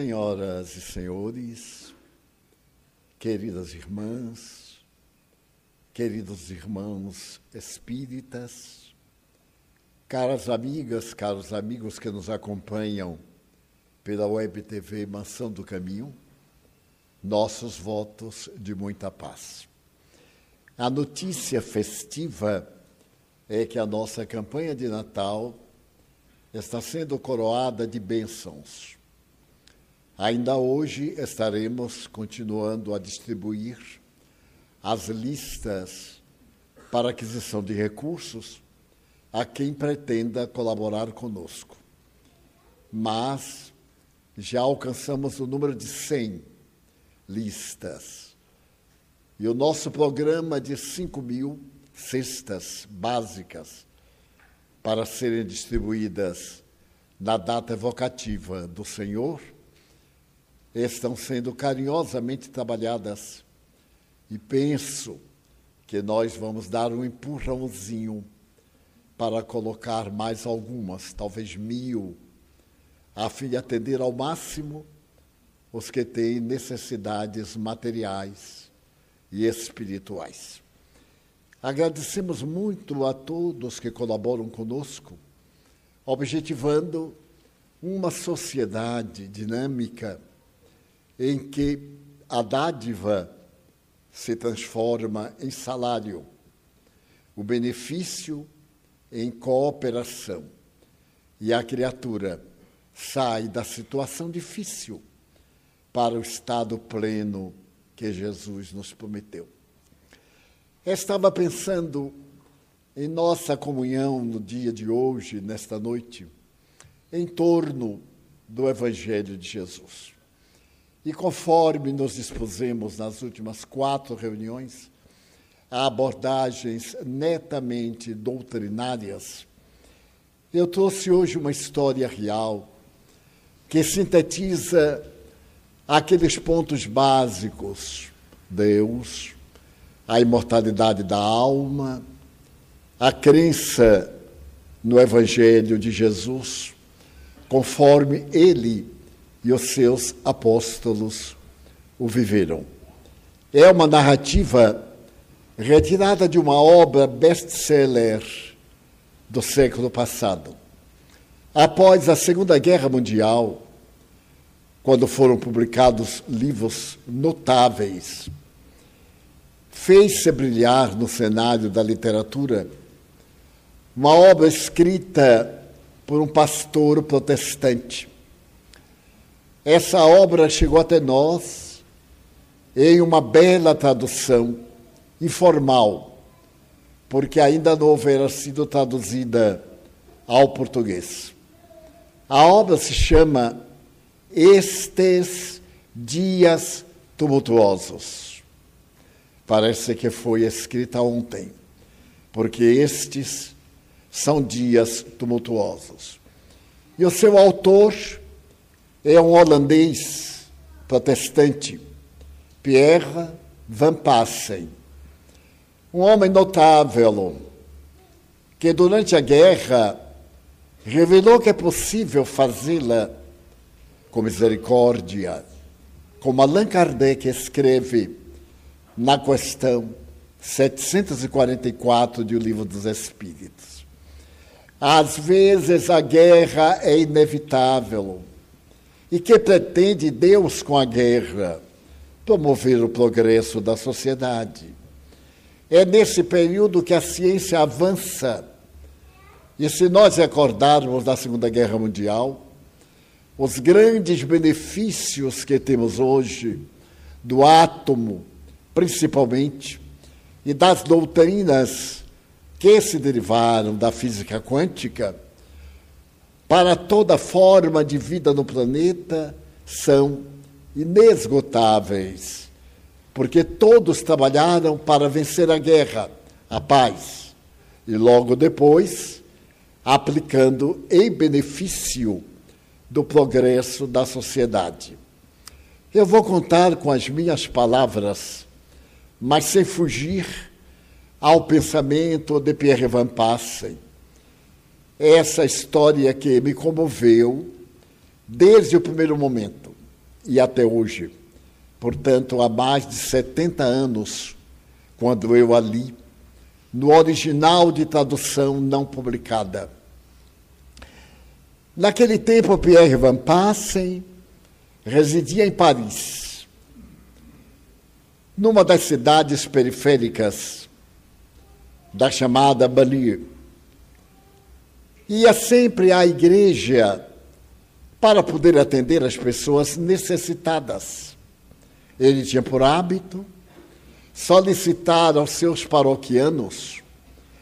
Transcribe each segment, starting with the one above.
Senhoras e senhores, queridas irmãs, queridos irmãos espíritas, caras amigas, caros amigos que nos acompanham pela Web TV Mansão do Caminho, nossos votos de muita paz. A notícia festiva é que a nossa campanha de Natal está sendo coroada de bênçãos. Ainda hoje estaremos continuando a distribuir as listas para aquisição de recursos a quem pretenda colaborar conosco. Mas já alcançamos o número de 100 listas. E o nosso programa de 5 mil cestas básicas para serem distribuídas na data evocativa do Senhor estão sendo carinhosamente trabalhadas. E penso que nós vamos dar um empurrãozinho para colocar mais algumas, talvez mil, a fim de atender ao máximo os que têm necessidades materiais e espirituais. Agradecemos muito a todos que colaboram conosco, objetivando uma sociedade dinâmica em que a dádiva se transforma em salário, o benefício em cooperação e a criatura sai da situação difícil para o estado pleno que Jesus nos prometeu. estava pensando em nossa comunhão no dia de hoje, nesta noite, em torno do Evangelho de Jesus. E conforme nos dispusemos nas últimas quatro reuniões, a abordagens netamente doutrinárias, eu trouxe hoje uma história real que sintetiza aqueles pontos básicos: Deus, a imortalidade da alma, a crença no Evangelho de Jesus, conforme ele e os seus apóstolos o viveram. É uma narrativa retirada de uma obra best-seller do século passado. Após a Segunda Guerra Mundial, quando foram publicados livros notáveis, fez-se brilhar no cenário da literatura uma obra escrita por um pastor protestante. Essa obra chegou até nós em uma bela tradução informal, porque ainda não houvera sido traduzida ao português. A obra se chama Estes Dias Tumultuosos. Parece que foi escrita ontem, porque estes são dias tumultuosos. E o seu autor é um holandês protestante, Pierre Van Passen, um homem notável que durante a guerra revelou que é possível fazê-la com misericórdia, como Allan Kardec escreve na questão 744 do Livro dos Espíritos. Às vezes a guerra é inevitável. E que pretende Deus com a guerra? Promover o progresso da sociedade. É nesse período que a ciência avança e se nós recordarmos da Segunda Guerra Mundial, os grandes benefícios que temos hoje do átomo, principalmente, e das doutrinas que se derivaram da física quântica, para toda forma de vida no planeta, são inesgotáveis, porque todos trabalharam para vencer a guerra, a paz, e logo depois aplicando em benefício do progresso da sociedade. Eu vou contar com as minhas palavras, mas sem fugir ao pensamento de Pierre Van Passen. Essa história que me comoveu desde o primeiro momento. e até hoje. Portanto, há mais de 70 anos, quando eu a li, no original de tradução não publicada. Naquele tempo, Pierre Van Passen residia em Paris, numa das cidades periféricas da chamada banlieue. Ia sempre à igreja para poder atender as pessoas necessitadas. Ele tinha por hábito solicitar aos seus paroquianos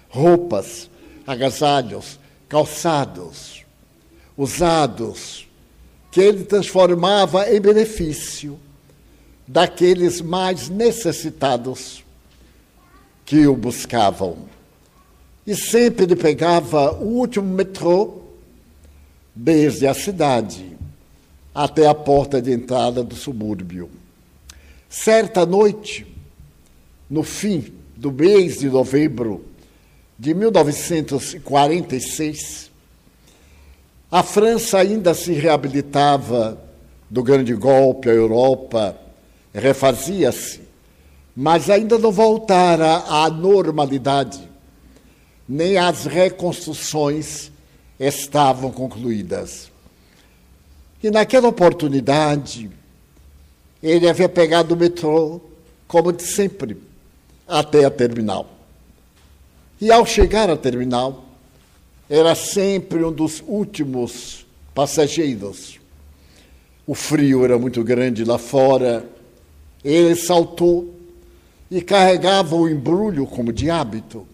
roupas, agasalhos, calçados, usados, que ele transformava em benefício daqueles mais necessitados que o buscavam. E sempre ele pegava o último metrô desde a cidade até a porta de entrada do subúrbio. Certa noite, no fim do mês de novembro de 1946, a França ainda se reabilitava do grande golpe, a Europa refazia-se, mas ainda não voltara à normalidade, nem as reconstruções estavam concluídas. E naquela oportunidade, ele havia pegado o metrô, como de sempre, até a terminal. E ao chegar à terminal, era sempre um dos últimos passageiros. O frio era muito grande lá fora. Ele saltou e carregava o embrulho como de hábito,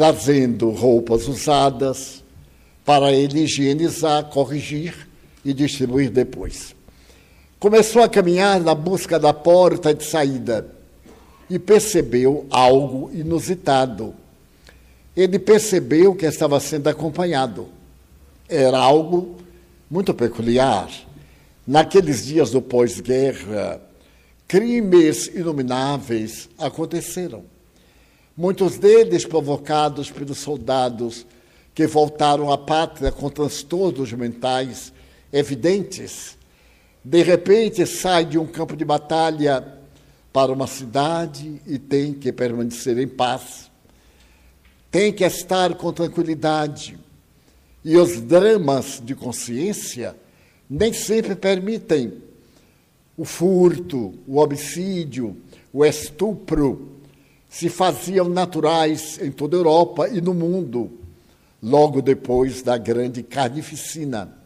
trazendo roupas usadas, para ele higienizar, corrigir e distribuir depois. Começou a caminhar na busca da porta de saída e percebeu algo inusitado. Ele percebeu que estava sendo acompanhado. Era algo muito peculiar. Naqueles dias do pós-guerra, crimes inomináveis aconteceram. Muitos deles provocados pelos soldados que voltaram à pátria com transtornos mentais evidentes, de repente sai de um campo de batalha para uma cidade e tem que permanecer em paz, tem que estar com tranquilidade. E os dramas de consciência nem sempre permitem o furto, o homicídio, o estupro se faziam naturais em toda a Europa e no mundo logo depois da grande carnificina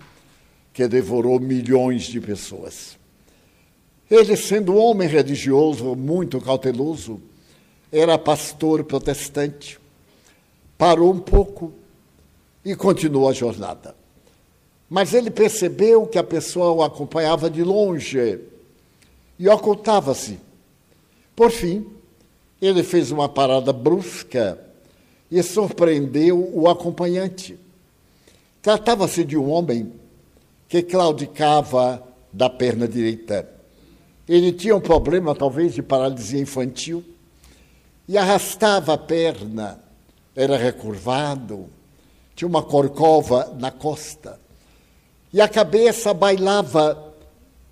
que devorou milhões de pessoas. Ele, sendo um homem religioso muito cauteloso, era pastor protestante, parou um pouco e continuou a jornada. Mas ele percebeu que a pessoa o acompanhava de longe e ocultava-se. Por fim, ele fez uma parada brusca e surpreendeu o acompanhante. Tratava-se de um homem que claudicava da perna direita. Ele tinha um problema, talvez, de paralisia infantil e arrastava a perna, era recurvado, tinha uma corcova na costa e a cabeça bailava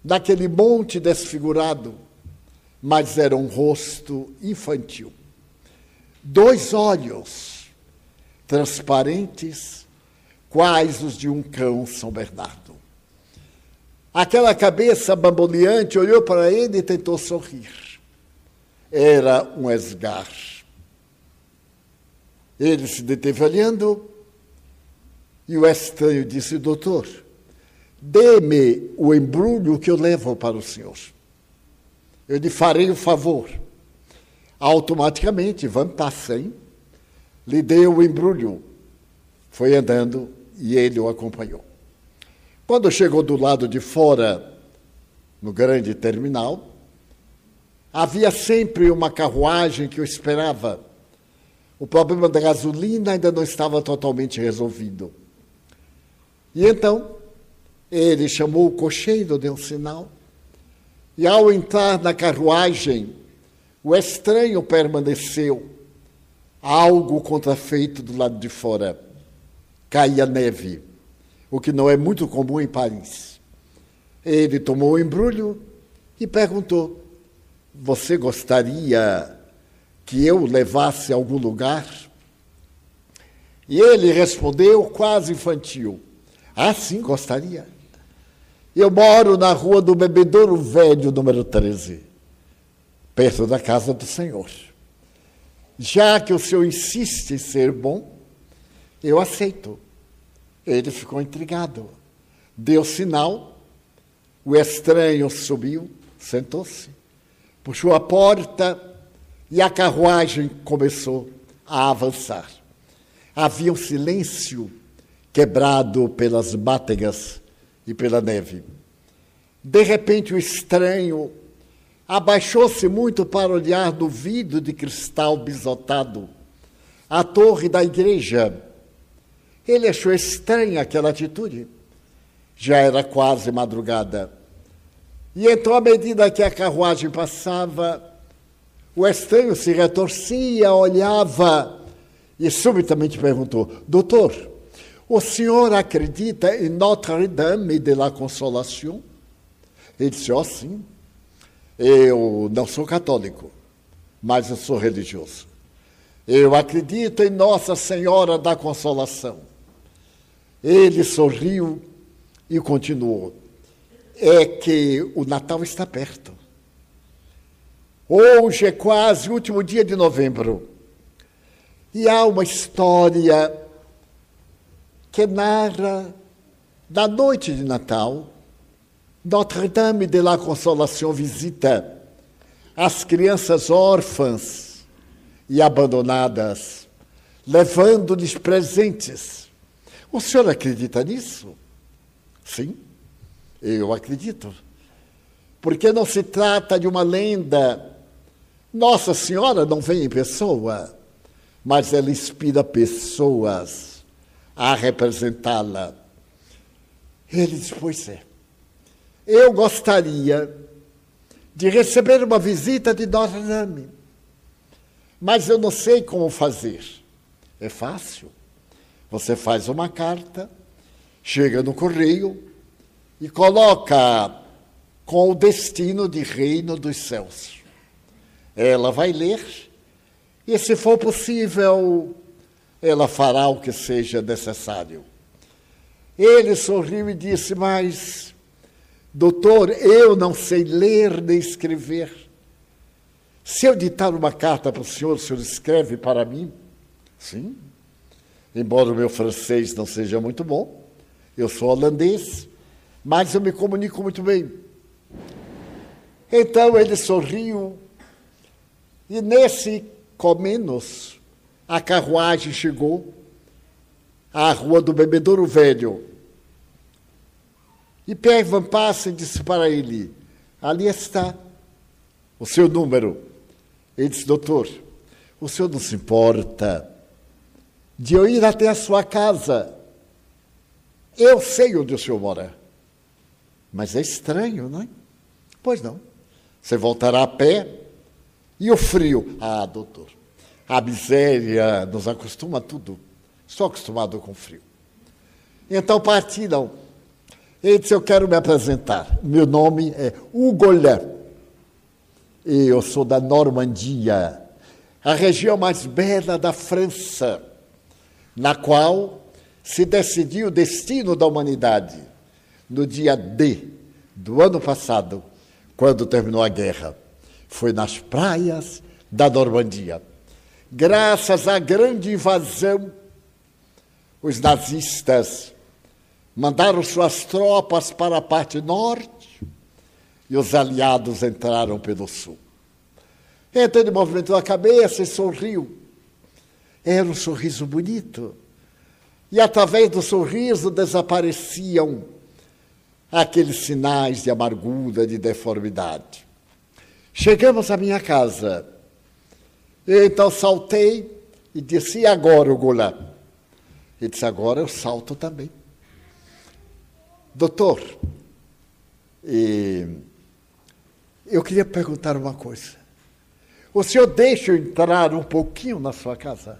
naquele monte desfigurado, mas era um rosto infantil dois olhos transparentes, quais os de um cão São Bernardo. Aquela cabeça bamboleante olhou para ele e tentou sorrir. Era um esgar. Ele se deteve olhando e o estranho disse: Doutor, dê-me o embrulho que eu levo para o senhor. Eu lhe farei o favor automaticamente Van Tassen lhe deu o embrulho. Foi andando e ele o acompanhou. Quando chegou do lado de fora, no grande terminal, havia sempre uma carruagem que o esperava. O problema da gasolina ainda não estava totalmente resolvido. E então, ele chamou o cocheiro, deu um sinal, e ao entrar na carruagem, o estranho permaneceu, algo contrafeito do lado de fora. Caía neve, o que não é muito comum em Paris. Ele tomou o embrulho e perguntou: Você gostaria que eu levasse a algum lugar? E ele respondeu, quase infantil: Ah, sim, gostaria. Eu moro na rua do Bebedouro Velho, número 13, perto da casa do Senhor. Já que o senhor insiste em ser bom, eu aceito. Ele ficou intrigado. Deu sinal, o estranho subiu, sentou-se, puxou a porta e a carruagem começou a avançar. Havia um silêncio quebrado pelas bátegas e pela neve. De repente, o estranho abaixou-se muito para olhar do vidro de cristal bisotado a torre da igreja. Ele achou estranha aquela atitude. Já era quase madrugada. E então, à medida que a carruagem passava, o estranho se retorcia, olhava e subitamente perguntou: Doutor, o senhor acredita em Notre-Dame de la Consolação? Ele disse: oh, sim. Eu não sou católico, mas eu sou religioso. Eu acredito em Nossa Senhora da Consolação. Ele sorriu e continuou: É que o Natal está perto. Hoje é quase o último dia de novembro. E há uma história que narra da noite de Natal Notre-Dame de la Consolação visita as crianças órfãs e abandonadas, levando-lhes presentes. O senhor acredita nisso? Sim, eu acredito. Porque não se trata de uma lenda. Nossa Senhora não vem em pessoa, mas ela inspira pessoas a representá-la. Ele diz: Pois é. Eu gostaria de receber uma visita de Notre Dame, mas eu não sei como fazer. É fácil. Você faz uma carta, chega no correio e coloca com o destino de reino dos céus. Ela vai ler e, se for possível, ela fará o que seja necessário. Ele sorriu e disse: Mas Doutor, eu não sei ler nem escrever. Se eu ditar uma carta para o senhor, o senhor escreve para mim? Sim. Embora o meu francês não seja muito bom, eu sou holandês, mas eu me comunico muito bem. Então ele sorriu, e nesse comenos, a carruagem chegou à rua do Bebedouro Velho. E Pierre Van Passen disse para ele: Ali está o seu número. Ele disse: Doutor, o senhor não se importa de eu ir até a sua casa. Eu sei onde o senhor mora. Mas é estranho, não é? Pois não. Você voltará a pé e o frio. Ah, doutor, a miséria nos acostuma a tudo. Estou acostumado com frio. Então partiram. Ele disse: Eu quero me apresentar. Meu nome é Hugo E eu sou da Normandia, a região mais bela da França, na qual se decidiu o destino da humanidade no dia D do ano passado, quando terminou a guerra. Foi nas praias da Normandia. Graças à grande invasão, os nazistas mandaram suas tropas para a parte norte e os aliados entraram pelo sul. Então ele movimentou a cabeça e sorriu. Era um sorriso bonito. E através do sorriso desapareciam aqueles sinais de amargura, de deformidade. Chegamos à minha casa. Então saltei e disse: E agora, o? Ele disse: Agora eu salto também. Doutor, eu queria perguntar uma coisa. O senhor deixa eu entrar um pouquinho na sua casa?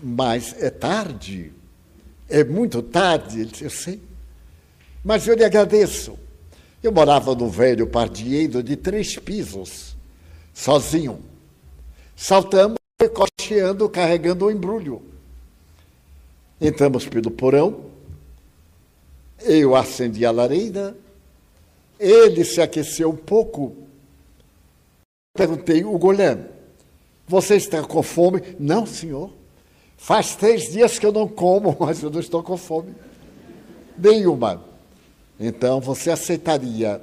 Mas é tarde, é muito tarde, eu sei. Mas eu lhe agradeço. Eu morava no velho pardieiro de três pisos, sozinho. Saltamos, cocheando, carregando o embrulho. Entramos pelo porão, eu acendi a lareira, ele se aqueceu um pouco. Perguntei, o goleiro, você está com fome? Não, senhor. Faz três dias que eu não como, mas eu não estou com fome. Nenhuma. Então você aceitaria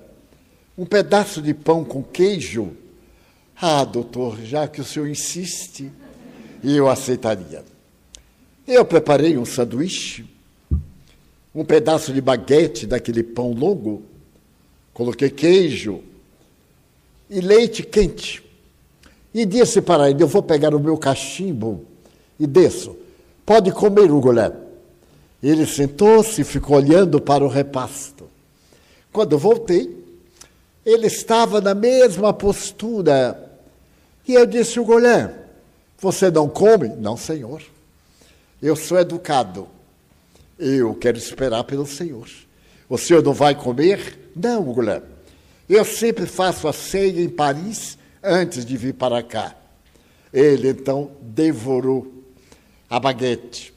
um pedaço de pão com queijo? Ah, doutor, já que o senhor insiste, eu aceitaria. Eu preparei um sanduíche, um pedaço de baguete daquele pão longo, coloquei queijo e leite quente. E disse para ele: Eu vou pegar o meu cachimbo e desço. Pode comer, Hugo Ele sentou-se e ficou olhando para o repasto. Quando voltei, ele estava na mesma postura. E eu disse: Hugo você não come? Não, senhor. Eu sou educado. Eu quero esperar pelo Senhor. O senhor não vai comer? Não, Guilherme. Eu sempre faço a ceia em Paris antes de vir para cá. Ele então devorou a baguete,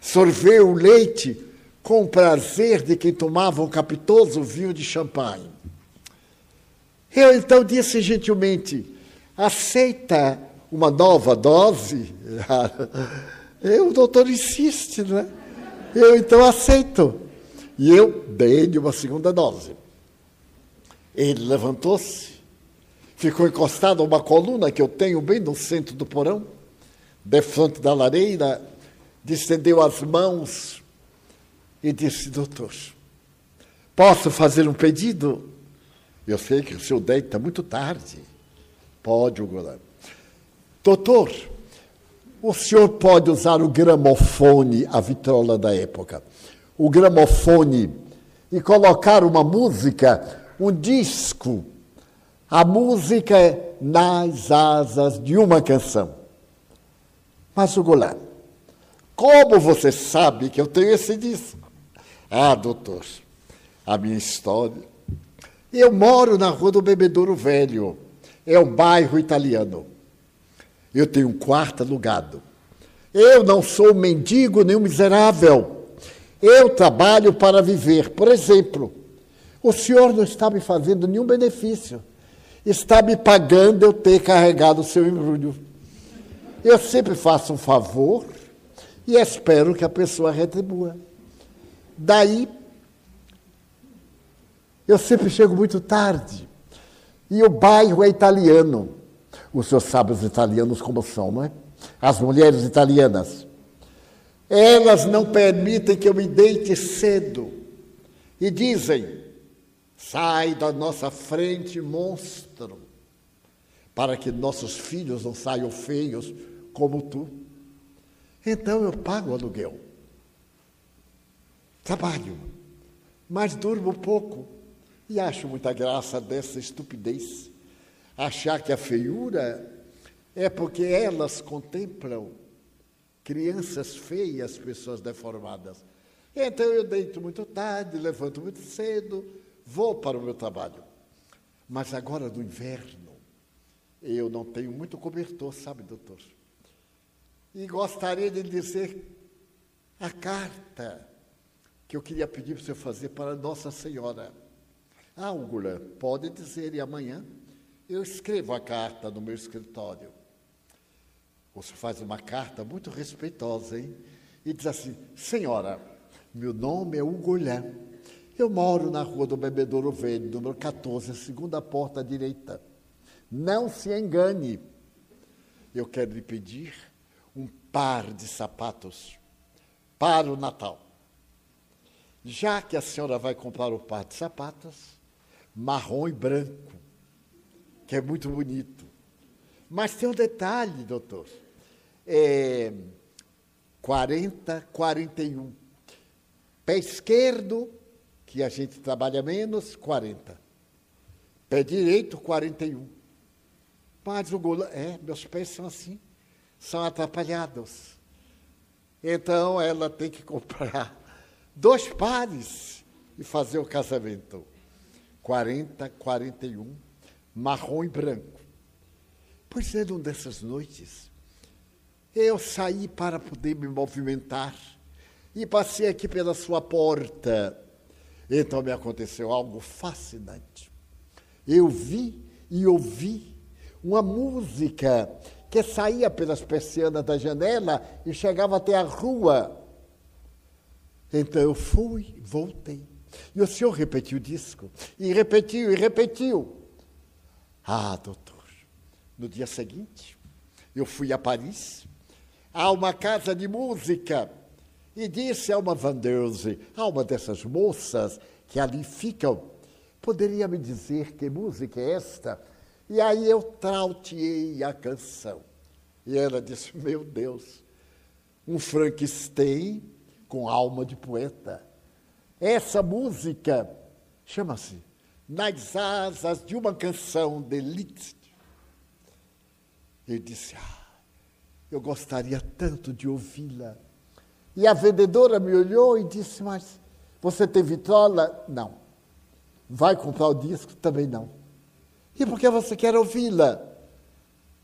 sorveu o leite com o prazer de quem tomava um capitoso vinho de champanhe. Eu então disse gentilmente: aceita uma nova dose? E o doutor insiste, não é? Eu então aceito. E eu dei-lhe uma segunda dose. Ele levantou-se, ficou encostado a uma coluna que eu tenho bem no centro do porão, de frente da lareira, distendeu as mãos e disse: Doutor, posso fazer um pedido? Eu sei que o seu deita muito tarde. Pode, Hugo. Doutor, o senhor pode usar o gramofone, a vitrola da época, o gramofone, e colocar uma música, um disco, a música é nas asas de uma canção. Mas o Goulart, como você sabe que eu tenho esse disco? Ah, doutor, a minha história. Eu moro na rua do Bebedouro Velho, é um bairro italiano. Eu tenho um quarto alugado. Eu não sou mendigo nem um miserável. Eu trabalho para viver. Por exemplo, o senhor não está me fazendo nenhum benefício. Está me pagando eu ter carregado o seu embrulho. Eu sempre faço um favor e espero que a pessoa retribua. Daí, eu sempre chego muito tarde. E o bairro é italiano. O senhor sabe os italianos como são, não é? As mulheres italianas. Elas não permitem que eu me deite cedo. E dizem: sai da nossa frente, monstro, para que nossos filhos não saiam feios como tu. Então eu pago o aluguel. Trabalho, mas durmo pouco. E acho muita graça dessa estupidez achar que a feiura é porque elas contemplam crianças feias, pessoas deformadas. Então eu deito muito tarde, levanto muito cedo, vou para o meu trabalho. Mas agora no inverno, eu não tenho muito cobertor, sabe, doutor? E gostaria de dizer a carta que eu queria pedir para o senhor fazer para Nossa Senhora. Ungula, pode dizer, e amanhã? Eu escrevo a carta no meu escritório. Você faz uma carta muito respeitosa, hein? E diz assim: Senhora, meu nome é Hugo Eu moro na rua do Bebedouro Velho, número 14, segunda porta à direita. Não se engane. Eu quero lhe pedir um par de sapatos para o Natal. Já que a senhora vai comprar o par de sapatos, marrom e branco que é muito bonito. Mas tem um detalhe, doutor. É 40, 41. Pé esquerdo, que a gente trabalha menos, 40. Pé direito, 41. Mas o golo, é, meus pés são assim, são atrapalhados. Então ela tem que comprar dois pares e fazer o casamento. 40, 41, marrom e branco. Pois é, numa dessas noites, eu saí para poder me movimentar e passei aqui pela sua porta. Então me aconteceu algo fascinante. Eu vi e ouvi uma música que saía pelas persianas da janela e chegava até a rua. Então eu fui, voltei. E o senhor repetiu o disco, e repetiu, e repetiu. Ah, doutor, no dia seguinte, eu fui a Paris, a uma casa de música, e disse a uma vendeuse, a uma dessas moças que ali ficam, poderia me dizer que música é esta? E aí eu trauteei a canção. E ela disse: Meu Deus, um Frankenstein com alma de poeta. Essa música chama-se Nas Asas de uma Canção de Liszt. Ele disse: Ah, eu gostaria tanto de ouvi-la. E a vendedora me olhou e disse: Mas você tem vitrola? Não. Vai comprar o disco? Também não. E por que você quer ouvi-la?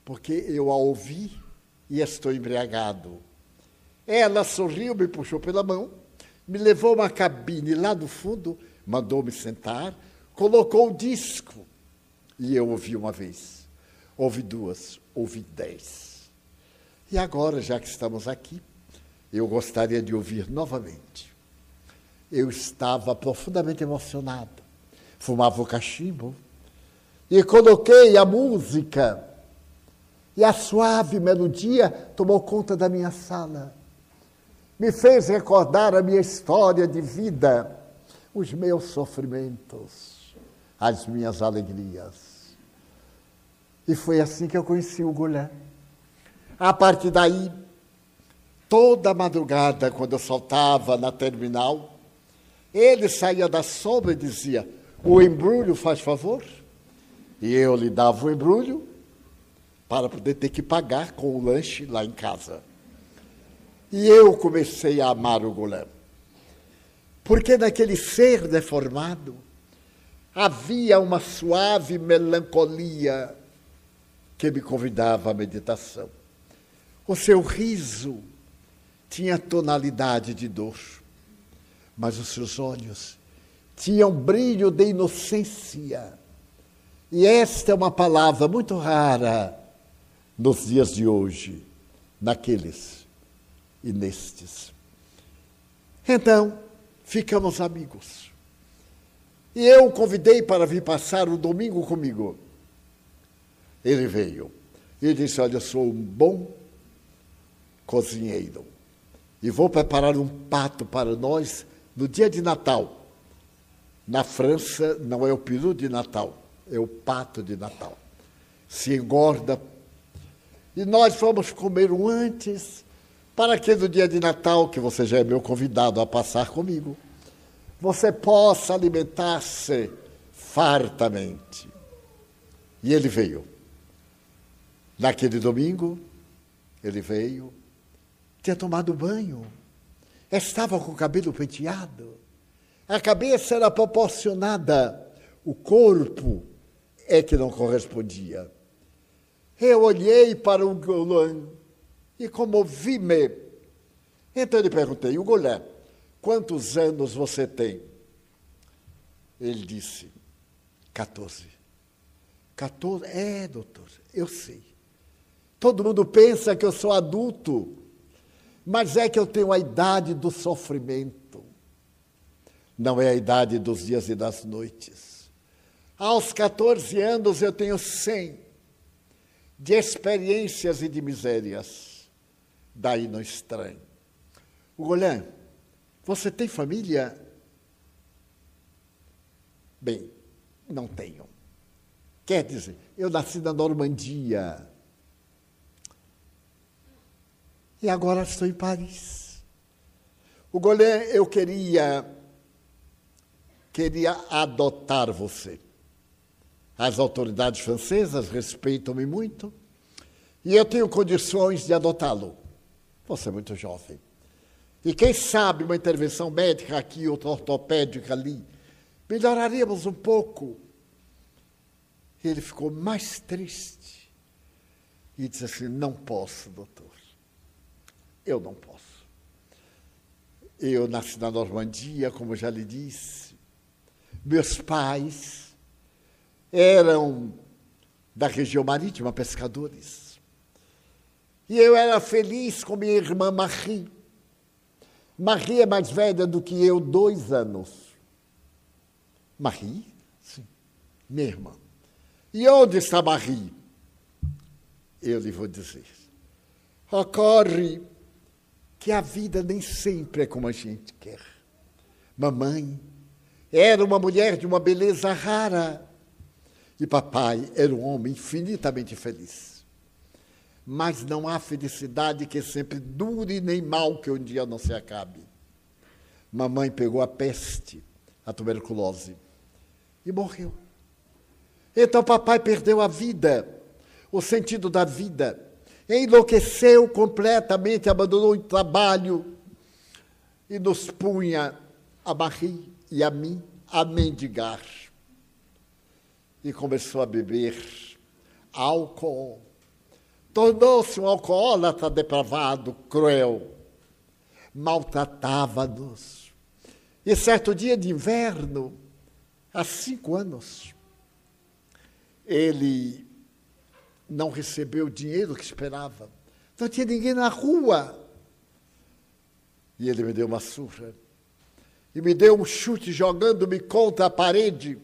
Porque eu a ouvi e estou embriagado. Ela sorriu, me puxou pela mão, me levou uma cabine lá do fundo, mandou-me sentar, colocou o disco. E eu ouvi uma vez, ouvi duas, ouvi dez. E agora, já que estamos aqui, eu gostaria de ouvir novamente. Eu estava profundamente emocionado. Fumava o cachimbo, e coloquei a música. E a suave melodia tomou conta da minha sala. Me fez recordar a minha história de vida, os meus sofrimentos, as minhas alegrias. E foi assim que eu conheci o Goulart. A partir daí, toda madrugada, quando eu saltava na terminal, ele saía da sombra e dizia: O embrulho, faz favor? E eu lhe dava o embrulho para poder ter que pagar com o lanche lá em casa. E eu comecei a amar o Golem. Porque naquele ser deformado havia uma suave melancolia que me convidava à meditação. O seu riso tinha tonalidade de dor, mas os seus olhos tinham brilho de inocência e esta é uma palavra muito rara nos dias de hoje, naqueles e nestes. Então, ficamos amigos. E eu o convidei para vir passar o domingo comigo. Ele veio. E disse: Olha, eu sou um bom cozinheiro. E vou preparar um pato para nós no dia de Natal. Na França, não é o peru de Natal é o pato de Natal. Se engorda. E nós vamos comer um antes, para que no dia de Natal, que você já é meu convidado a passar comigo, você possa alimentar-se fartamente. E ele veio. Naquele domingo, ele veio, tinha tomado banho, estava com o cabelo penteado, a cabeça era proporcionada, o corpo é que não correspondia. Eu olhei para o e comovi-me. Então lhe perguntei, o Golan, quantos anos você tem? Ele disse, 14. 14? É, doutor, eu sei. Todo mundo pensa que eu sou adulto, mas é que eu tenho a idade do sofrimento. Não é a idade dos dias e das noites. Aos 14 anos eu tenho 100 de experiências e de misérias. Daí não estranho. Golan, você tem família? Bem, não tenho. Quer dizer, eu nasci na Normandia. E agora estou em Paris. O Golan, eu queria queria adotar você. As autoridades francesas respeitam-me muito e eu tenho condições de adotá-lo. Você é muito jovem. E quem sabe uma intervenção médica aqui, outra ortopédica ali, melhoraríamos um pouco. E ele ficou mais triste e disse assim: Não posso, doutor. Eu não posso. Eu nasci na Normandia, como já lhe disse. Meus pais eram da região marítima, pescadores. E eu era feliz com minha irmã Marie. Marie é mais velha do que eu, dois anos. Marie? Sim, minha irmã. E onde está Marie? Eu lhe vou dizer. Ocorre que a vida nem sempre é como a gente quer. Mamãe era uma mulher de uma beleza rara e papai era um homem infinitamente feliz. Mas não há felicidade que sempre dure nem mal que um dia não se acabe. Mamãe pegou a peste, a tuberculose, e morreu. Então papai perdeu a vida, o sentido da vida enlouqueceu completamente, abandonou o trabalho e nos punha a Marie e a mim a mendigar. E começou a beber álcool. Tornou-se um alcoólatra depravado, cruel. Maltratava-nos. E certo dia de inverno, há cinco anos, ele não recebeu o dinheiro que esperava. Não tinha ninguém na rua. E ele me deu uma surra. E me deu um chute jogando-me contra a parede.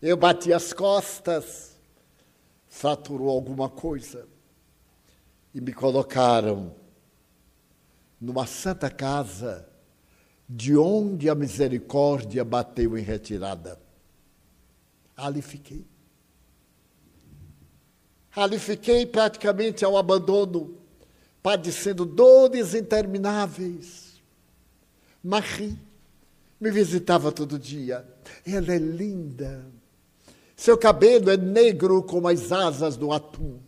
Eu bati as costas, fraturou alguma coisa. E me colocaram numa santa casa, de onde a misericórdia bateu em retirada. Ali fiquei. Ali fiquei praticamente ao abandono, padecendo dores intermináveis. Marie me visitava todo dia. Ela é linda. Seu cabelo é negro como as asas do atum.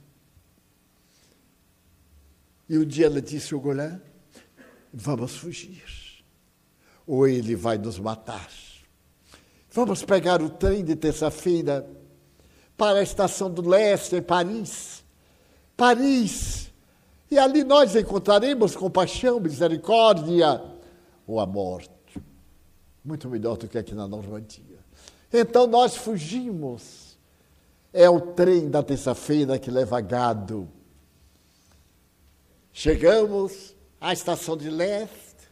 E um dia ela disse ao Golã: Vamos fugir, ou ele vai nos matar. Vamos pegar o trem de terça-feira para a estação do leste, em Paris. Paris. E ali nós encontraremos compaixão, misericórdia ou a morte. Muito melhor do que aqui na Normandia. Então nós fugimos. É o trem da terça-feira que leva gado. Chegamos à estação de leste.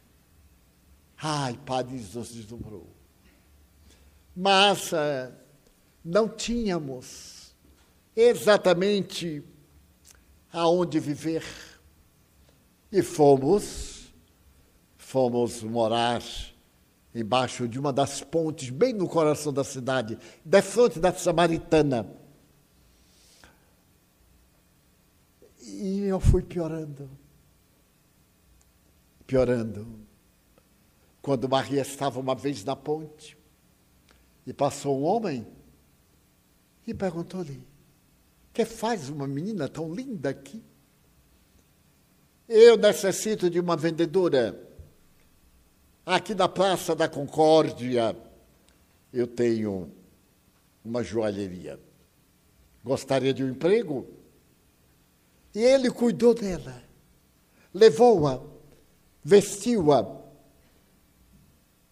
Ai, Paris nos deslumbrou. Mas uh, não tínhamos exatamente aonde viver. E fomos, fomos morar embaixo de uma das pontes, bem no coração da cidade, da fronte da Samaritana. E eu fui piorando, piorando. Quando Maria estava uma vez na ponte, e passou um homem e perguntou-lhe: Que faz uma menina tão linda aqui? Eu necessito de uma vendedora. Aqui na Praça da Concórdia eu tenho uma joalheria. Gostaria de um emprego? E ele cuidou dela, levou-a, vestiu-a,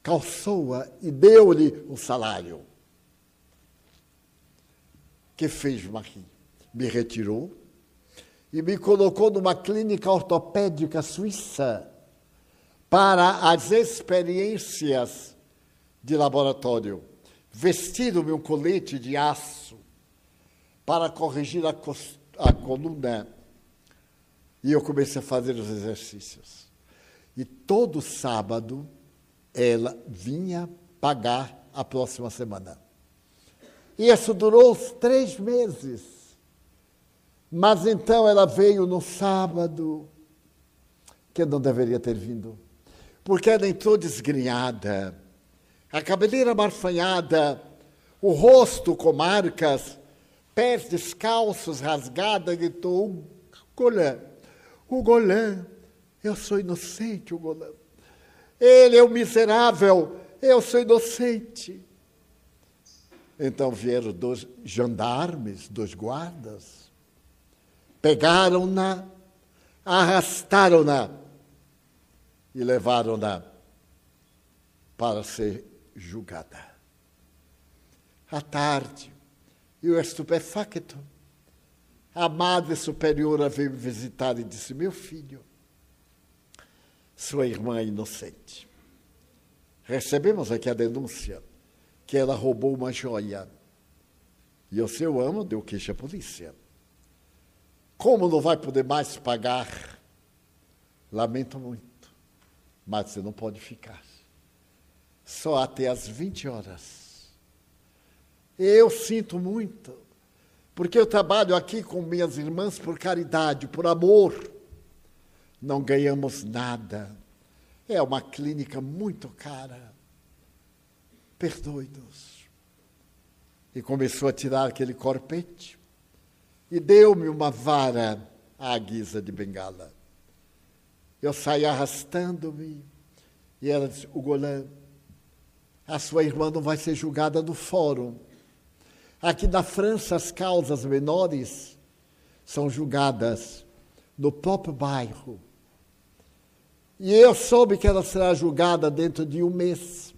calçou-a e deu-lhe o salário que fez Marie? Me retirou e me colocou numa clínica ortopédica suíça para as experiências de laboratório. Vestido-me um colete de aço para corrigir a, a coluna. E eu comecei a fazer os exercícios. E todo sábado ela vinha pagar a próxima semana. Isso durou três meses. Mas então ela veio no sábado, que não deveria ter vindo, porque ela entrou desgrenhada, a cabeleira marfanhada, o rosto com marcas, pés descalços, rasgada, gritou: Golã, o Golã, eu sou inocente, o Golã. Ele é o miserável, eu sou inocente. Então vieram dois gendarmes, dois guardas, pegaram-na, arrastaram-na e levaram-na para ser julgada. À tarde, eu estupefacto, a Madre Superiora veio me visitar e disse: Meu filho, sua irmã é inocente. Recebemos aqui a denúncia que ela roubou uma joia. E o seu amo deu queixa à polícia. Como não vai poder mais pagar? Lamento muito, mas você não pode ficar. Só até as 20 horas. Eu sinto muito, porque eu trabalho aqui com minhas irmãs por caridade, por amor. Não ganhamos nada. É uma clínica muito cara. Perdoe-nos. E começou a tirar aquele corpete e deu-me uma vara à guisa de bengala. Eu saí arrastando-me e ela disse: O Golan, a sua irmã não vai ser julgada no fórum. Aqui na França, as causas menores são julgadas no próprio bairro. E eu soube que ela será julgada dentro de um mês.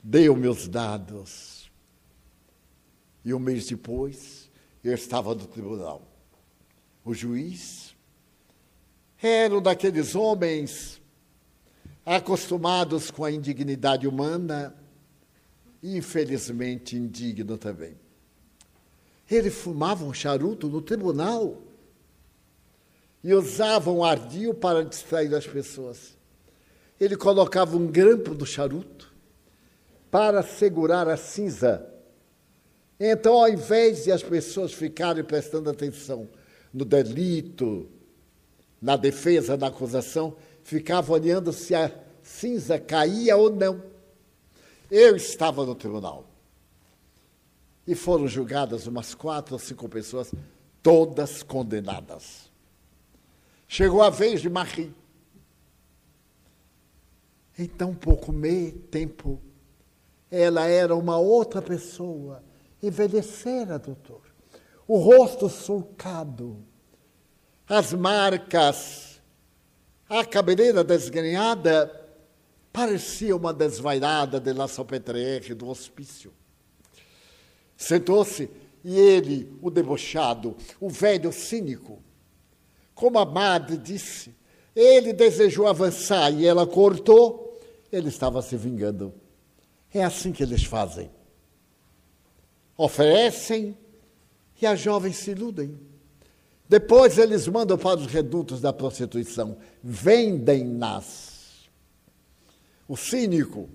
Deu meus dados. E um mês depois, eu estava no tribunal. O juiz era um daqueles homens acostumados com a indignidade humana infelizmente, indigno também. Ele fumava um charuto no tribunal e usava um ardil para distrair as pessoas. Ele colocava um grampo do charuto para segurar a cinza. Então, ao invés de as pessoas ficarem prestando atenção no delito, na defesa, na acusação, ficavam olhando se a cinza caía ou não. Eu estava no tribunal. E foram julgadas umas quatro ou cinco pessoas, todas condenadas. Chegou a vez de Marie. Em tão pouco meio tempo, ela era uma outra pessoa. Envelhecera, doutor. O rosto sulcado, as marcas, a cabeleira desgrenhada, parecia uma desvairada de La Salpêtrière do hospício. Sentou-se e ele, o debochado, o velho cínico, como a madre disse, ele desejou avançar e ela cortou, ele estava se vingando. É assim que eles fazem. Oferecem e as jovens se iludem. Depois eles mandam para os redutos da prostituição, vendem-nas. O cínico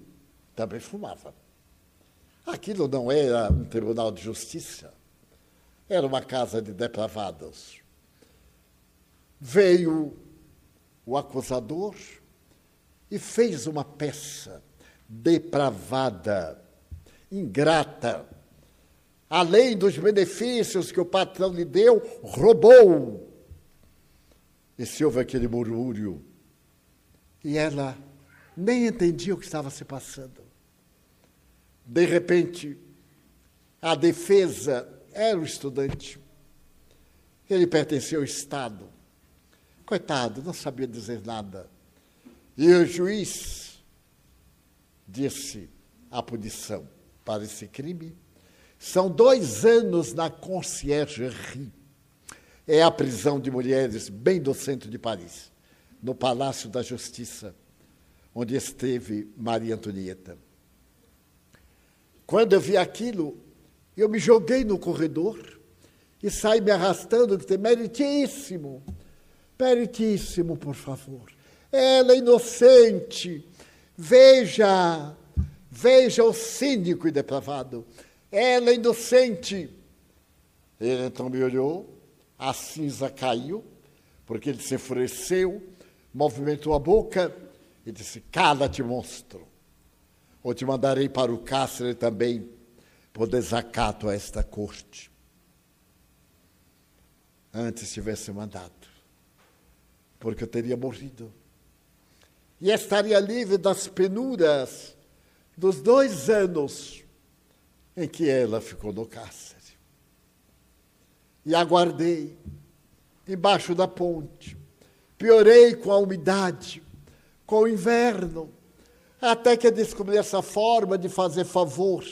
também fumava. Aquilo não era um tribunal de justiça, era uma casa de depravados veio o acusador e fez uma peça depravada, ingrata. Além dos benefícios que o patrão lhe deu, roubou. E se houve aquele murmúrio. E ela nem entendia o que estava se passando. De repente, a defesa era o estudante. Ele pertencia ao Estado. Coitado, não sabia dizer nada. E o juiz disse a punição para esse crime são dois anos na conciergerie. É a prisão de mulheres bem do centro de Paris, no Palácio da Justiça, onde esteve Maria Antonieta. Quando eu vi aquilo, eu me joguei no corredor e saí me arrastando, disse, meritíssimo, Peritíssimo, por favor. Ela é inocente. Veja, veja o cínico e depravado. Ela é inocente. Ele então me olhou, a cinza caiu, porque ele se enfureceu, movimentou a boca e disse: Cala-te, monstro, ou te mandarei para o cárcere também, por desacato a esta corte. Antes tivesse mandado porque eu teria morrido. E estaria livre das penuras dos dois anos em que ela ficou no cárcere. E aguardei embaixo da ponte. Piorei com a umidade, com o inverno, até que descobri essa forma de fazer favor,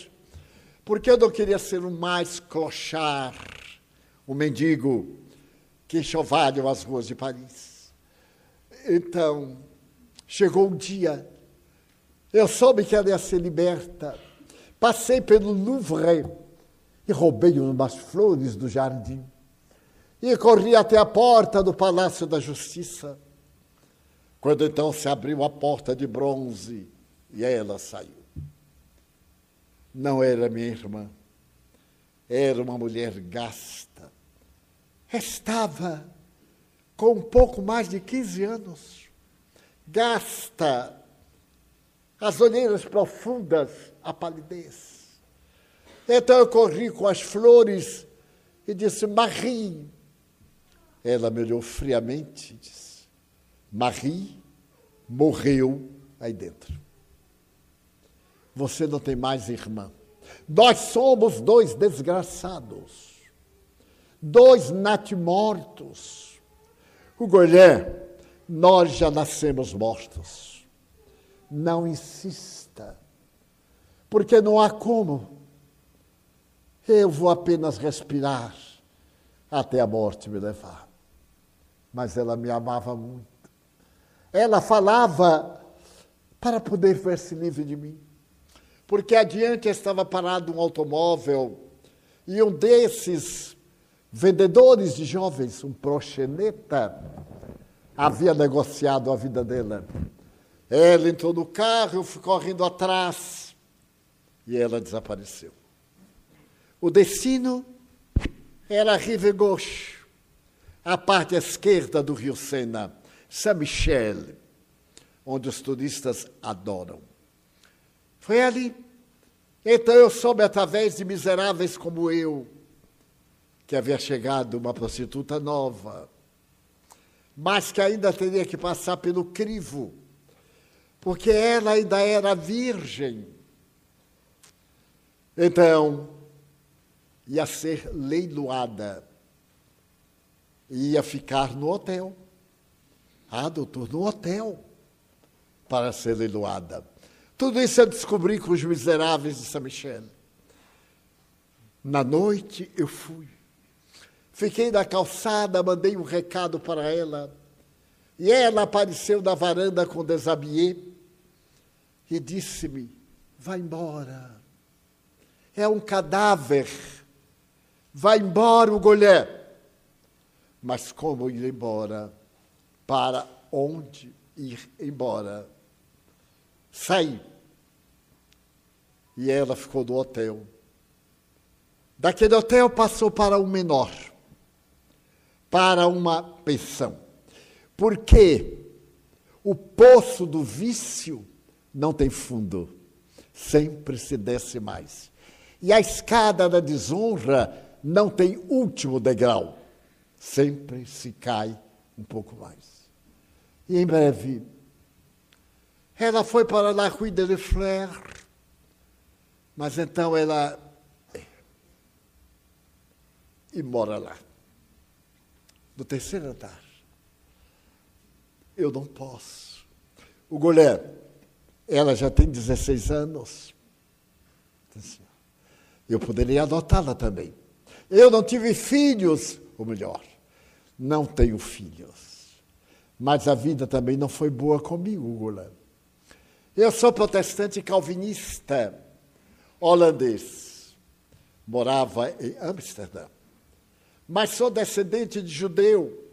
porque eu não queria ser um mais clochar, um mendigo que enxovalha as ruas de Paris. Então, chegou um dia, eu soube que ela ia ser liberta, passei pelo Louvre e roubei umas flores do jardim e corri até a porta do Palácio da Justiça. Quando então se abriu a porta de bronze e ela saiu. Não era minha irmã, era uma mulher gasta. Estava com um pouco mais de 15 anos, gasta, as olheiras profundas, a palidez. Então eu corri com as flores e disse: Marie, ela me olhou friamente e disse: Marie morreu aí dentro. Você não tem mais irmã. Nós somos dois desgraçados, dois natimortos. O Golhé, nós já nascemos mortos. Não insista, porque não há como. Eu vou apenas respirar até a morte me levar mas ela me amava muito. Ela falava para poder ver-se livre de mim. Porque adiante estava parado um automóvel e um desses vendedores de jovens, um proxeneta, havia negociado a vida dela. Ela entrou no carro, fui correndo atrás e ela desapareceu. O destino era Rive Gauche à parte esquerda do rio Sena, Saint-Michel, onde os turistas adoram. Foi ali. Então eu soube através de miseráveis como eu, que havia chegado uma prostituta nova, mas que ainda teria que passar pelo crivo, porque ela ainda era virgem. Então, ia ser leiloada ia ficar no hotel. Ah, doutor, no hotel, para ser leiloada. Tudo isso eu descobri com os miseráveis de São Michel. Na noite eu fui. Fiquei na calçada, mandei um recado para ela. E ela apareceu na varanda com Desabier e disse-me: Vai embora. É um cadáver. Vai embora golé. Mas como ir embora? Para onde ir embora? Saí. E ela ficou no hotel. Daquele hotel passou para um menor, para uma pensão. Porque o poço do vício não tem fundo, sempre se desce mais. E a escada da desonra não tem último degrau sempre se cai um pouco mais. Em breve, ela foi para La Rue de Fleur, mas então ela. É, e mora lá, no terceiro andar. Eu não posso. O Golé, ela já tem 16 anos. Eu poderia adotá-la também. Eu não tive filhos, ou melhor, não tenho filhos. Mas a vida também não foi boa comigo, Gula. Eu sou protestante calvinista, holandês. Morava em Amsterdã. Mas sou descendente de judeu.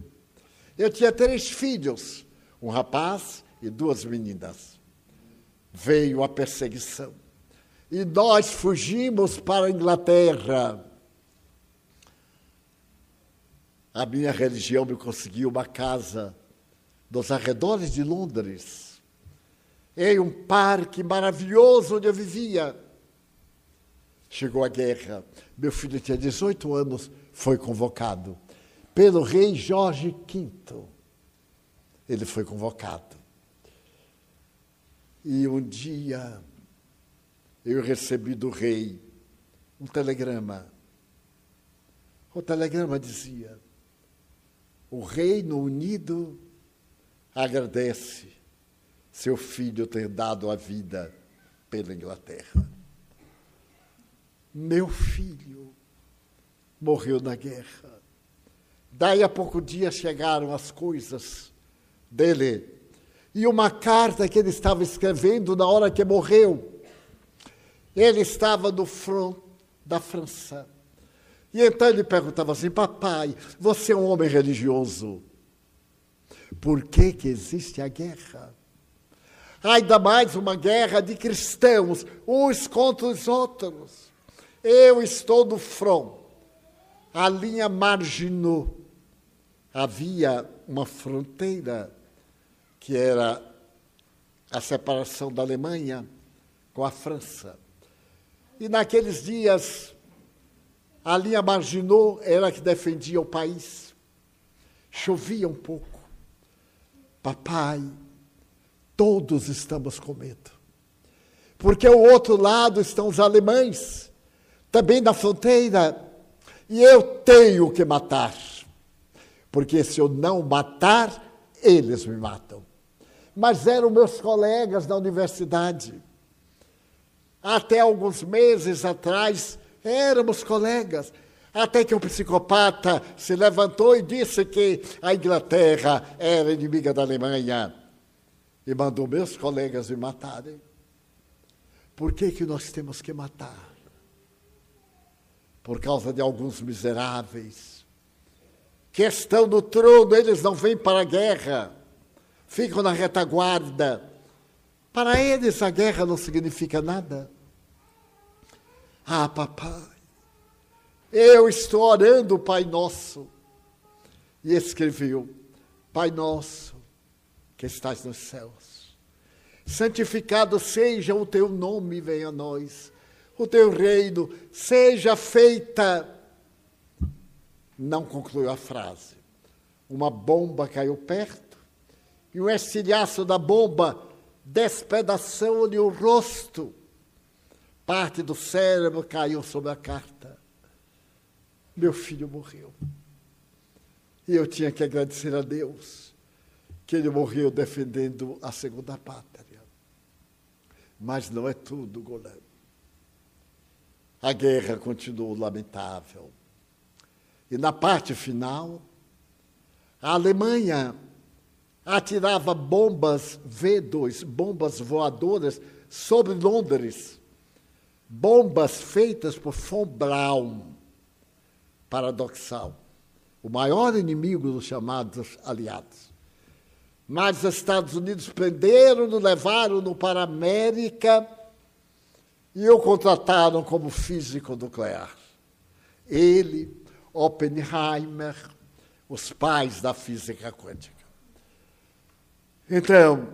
Eu tinha três filhos, um rapaz e duas meninas. Veio a perseguição. E nós fugimos para a Inglaterra a minha religião me conseguiu uma casa nos arredores de Londres, em um parque maravilhoso onde eu vivia. Chegou a guerra. Meu filho tinha 18 anos, foi convocado pelo rei Jorge V. Ele foi convocado. E um dia eu recebi do rei um telegrama. O telegrama dizia: O Reino Unido agradece seu filho ter dado a vida pela Inglaterra. Meu filho morreu na guerra. Daí a pouco dia chegaram as coisas dele e uma carta que ele estava escrevendo na hora que morreu. Ele estava no front da França. E então ele perguntava assim: Papai, você é um homem religioso. Por que, que existe a guerra? Ainda mais uma guerra de cristãos, uns contra os outros. Eu estou no front. A linha marginou. Havia uma fronteira que era a separação da Alemanha com a França. E naqueles dias, a linha marginou era que defendia o país. Chovia um pouco. Papai, todos estamos com medo. Porque ao outro lado estão os alemães, também na fronteira, e eu tenho que matar. Porque se eu não matar, eles me matam. Mas eram meus colegas da universidade. Até alguns meses atrás, éramos colegas. Até que um psicopata se levantou e disse que a Inglaterra era inimiga da Alemanha e mandou meus colegas me matarem. Por que, que nós temos que matar? Por causa de alguns miseráveis que estão no trono, eles não vêm para a guerra, ficam na retaguarda. Para eles a guerra não significa nada. Ah, papai, eu estou orando o Pai Nosso. E escreveu: Pai Nosso, que estás nos céus, santificado seja o teu nome, venha a nós, o teu reino, seja feita. Não concluiu a frase. Uma bomba caiu perto e o estilhaço da bomba despedaçou-lhe o rosto. Parte do cérebro caiu sobre a carta meu filho morreu. E eu tinha que agradecer a Deus que ele morreu defendendo a segunda pátria. Mas não é tudo, Golã. A guerra continuou lamentável. E na parte final, a Alemanha atirava bombas V2, bombas voadoras, sobre Londres. Bombas feitas por von Braun paradoxal. O maior inimigo dos chamados aliados. Mas os Estados Unidos prenderam-no, levaram-no para a América e o contrataram como físico nuclear. Ele, Oppenheimer, os pais da física quântica. Então,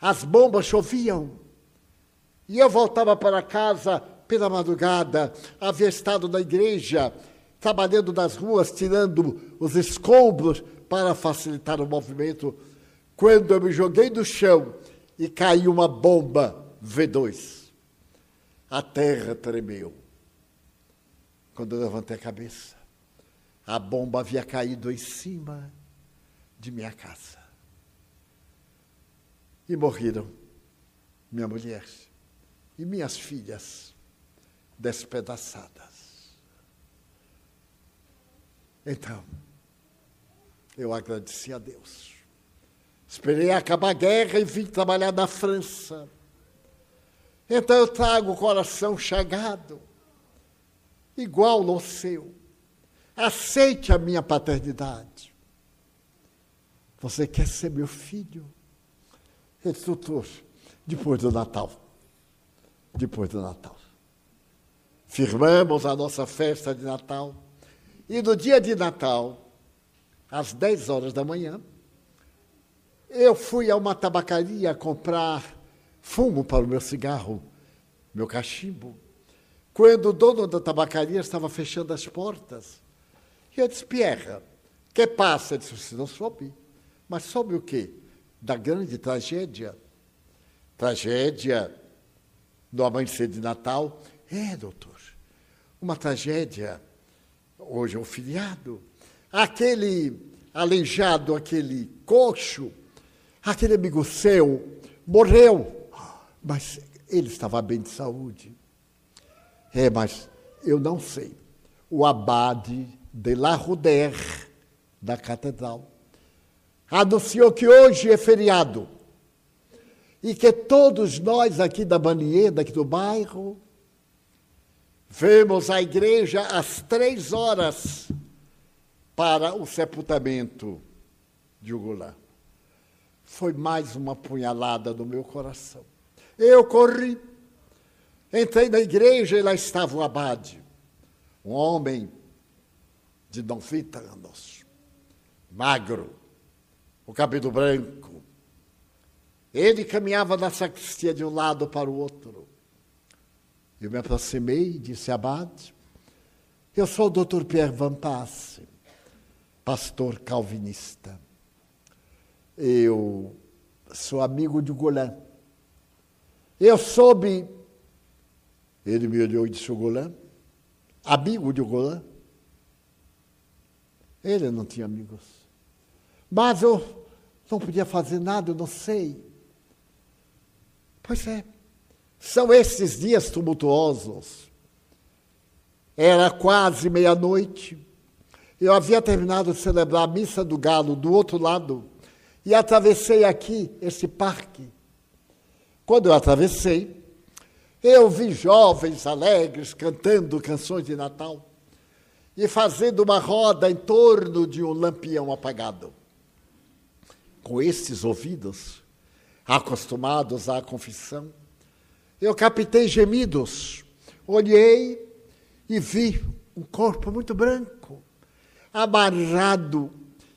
as bombas choviam. E eu voltava para casa pela madrugada, havia estado na igreja trabalhando nas ruas, tirando os escombros para facilitar o movimento, quando eu me joguei no chão e caiu uma bomba V2. A terra tremeu. Quando eu levantei a cabeça, a bomba havia caído em cima de minha casa. E morreram minha mulher e minhas filhas despedaçadas. Então, eu agradeci a Deus. Esperei acabar a guerra e vim trabalhar na França. Então eu trago o coração chagado, igual no seu. Aceite a minha paternidade. Você quer ser meu filho? Ele doutor, depois do Natal. Depois do Natal. Firmamos a nossa festa de Natal. E no dia de Natal, às 10 horas da manhã, eu fui a uma tabacaria comprar fumo para o meu cigarro, meu cachimbo, quando o dono da tabacaria estava fechando as portas. E eu disse, Pierre, que passa? Ele disse, você não soube. Mas soube o quê? Da grande tragédia. Tragédia do amanhecer de Natal. É, doutor. uma tragédia. Hoje é o filiado. Aquele aleijado, aquele coxo, aquele amigo seu, morreu. Mas ele estava bem de saúde. É, mas eu não sei. O abade de La Roudère, da catedral, anunciou que hoje é feriado e que todos nós aqui da Banieda, aqui do bairro, vemos a igreja às três horas para o sepultamento de Ugulã. Foi mais uma punhalada no meu coração. Eu corri, entrei na igreja e lá estava o abade, um homem de 90 anos, magro, o cabelo branco. Ele caminhava na sacristia de um lado para o outro. Eu me aproximei e disse, abade, eu sou o doutor Pierre Van Passe, pastor calvinista. Eu sou amigo de Golan. Eu soube, ele me olhou e disse, o Golan, amigo de Golan. Ele não tinha amigos. Mas eu não podia fazer nada, eu não sei. Pois é, são esses dias tumultuosos. Era quase meia-noite. Eu havia terminado de celebrar a missa do galo do outro lado e atravessei aqui esse parque. Quando eu atravessei, eu vi jovens alegres cantando canções de Natal e fazendo uma roda em torno de um lampião apagado. Com estes ouvidos, acostumados à confissão, eu captei gemidos, olhei e vi um corpo muito branco, amarrado,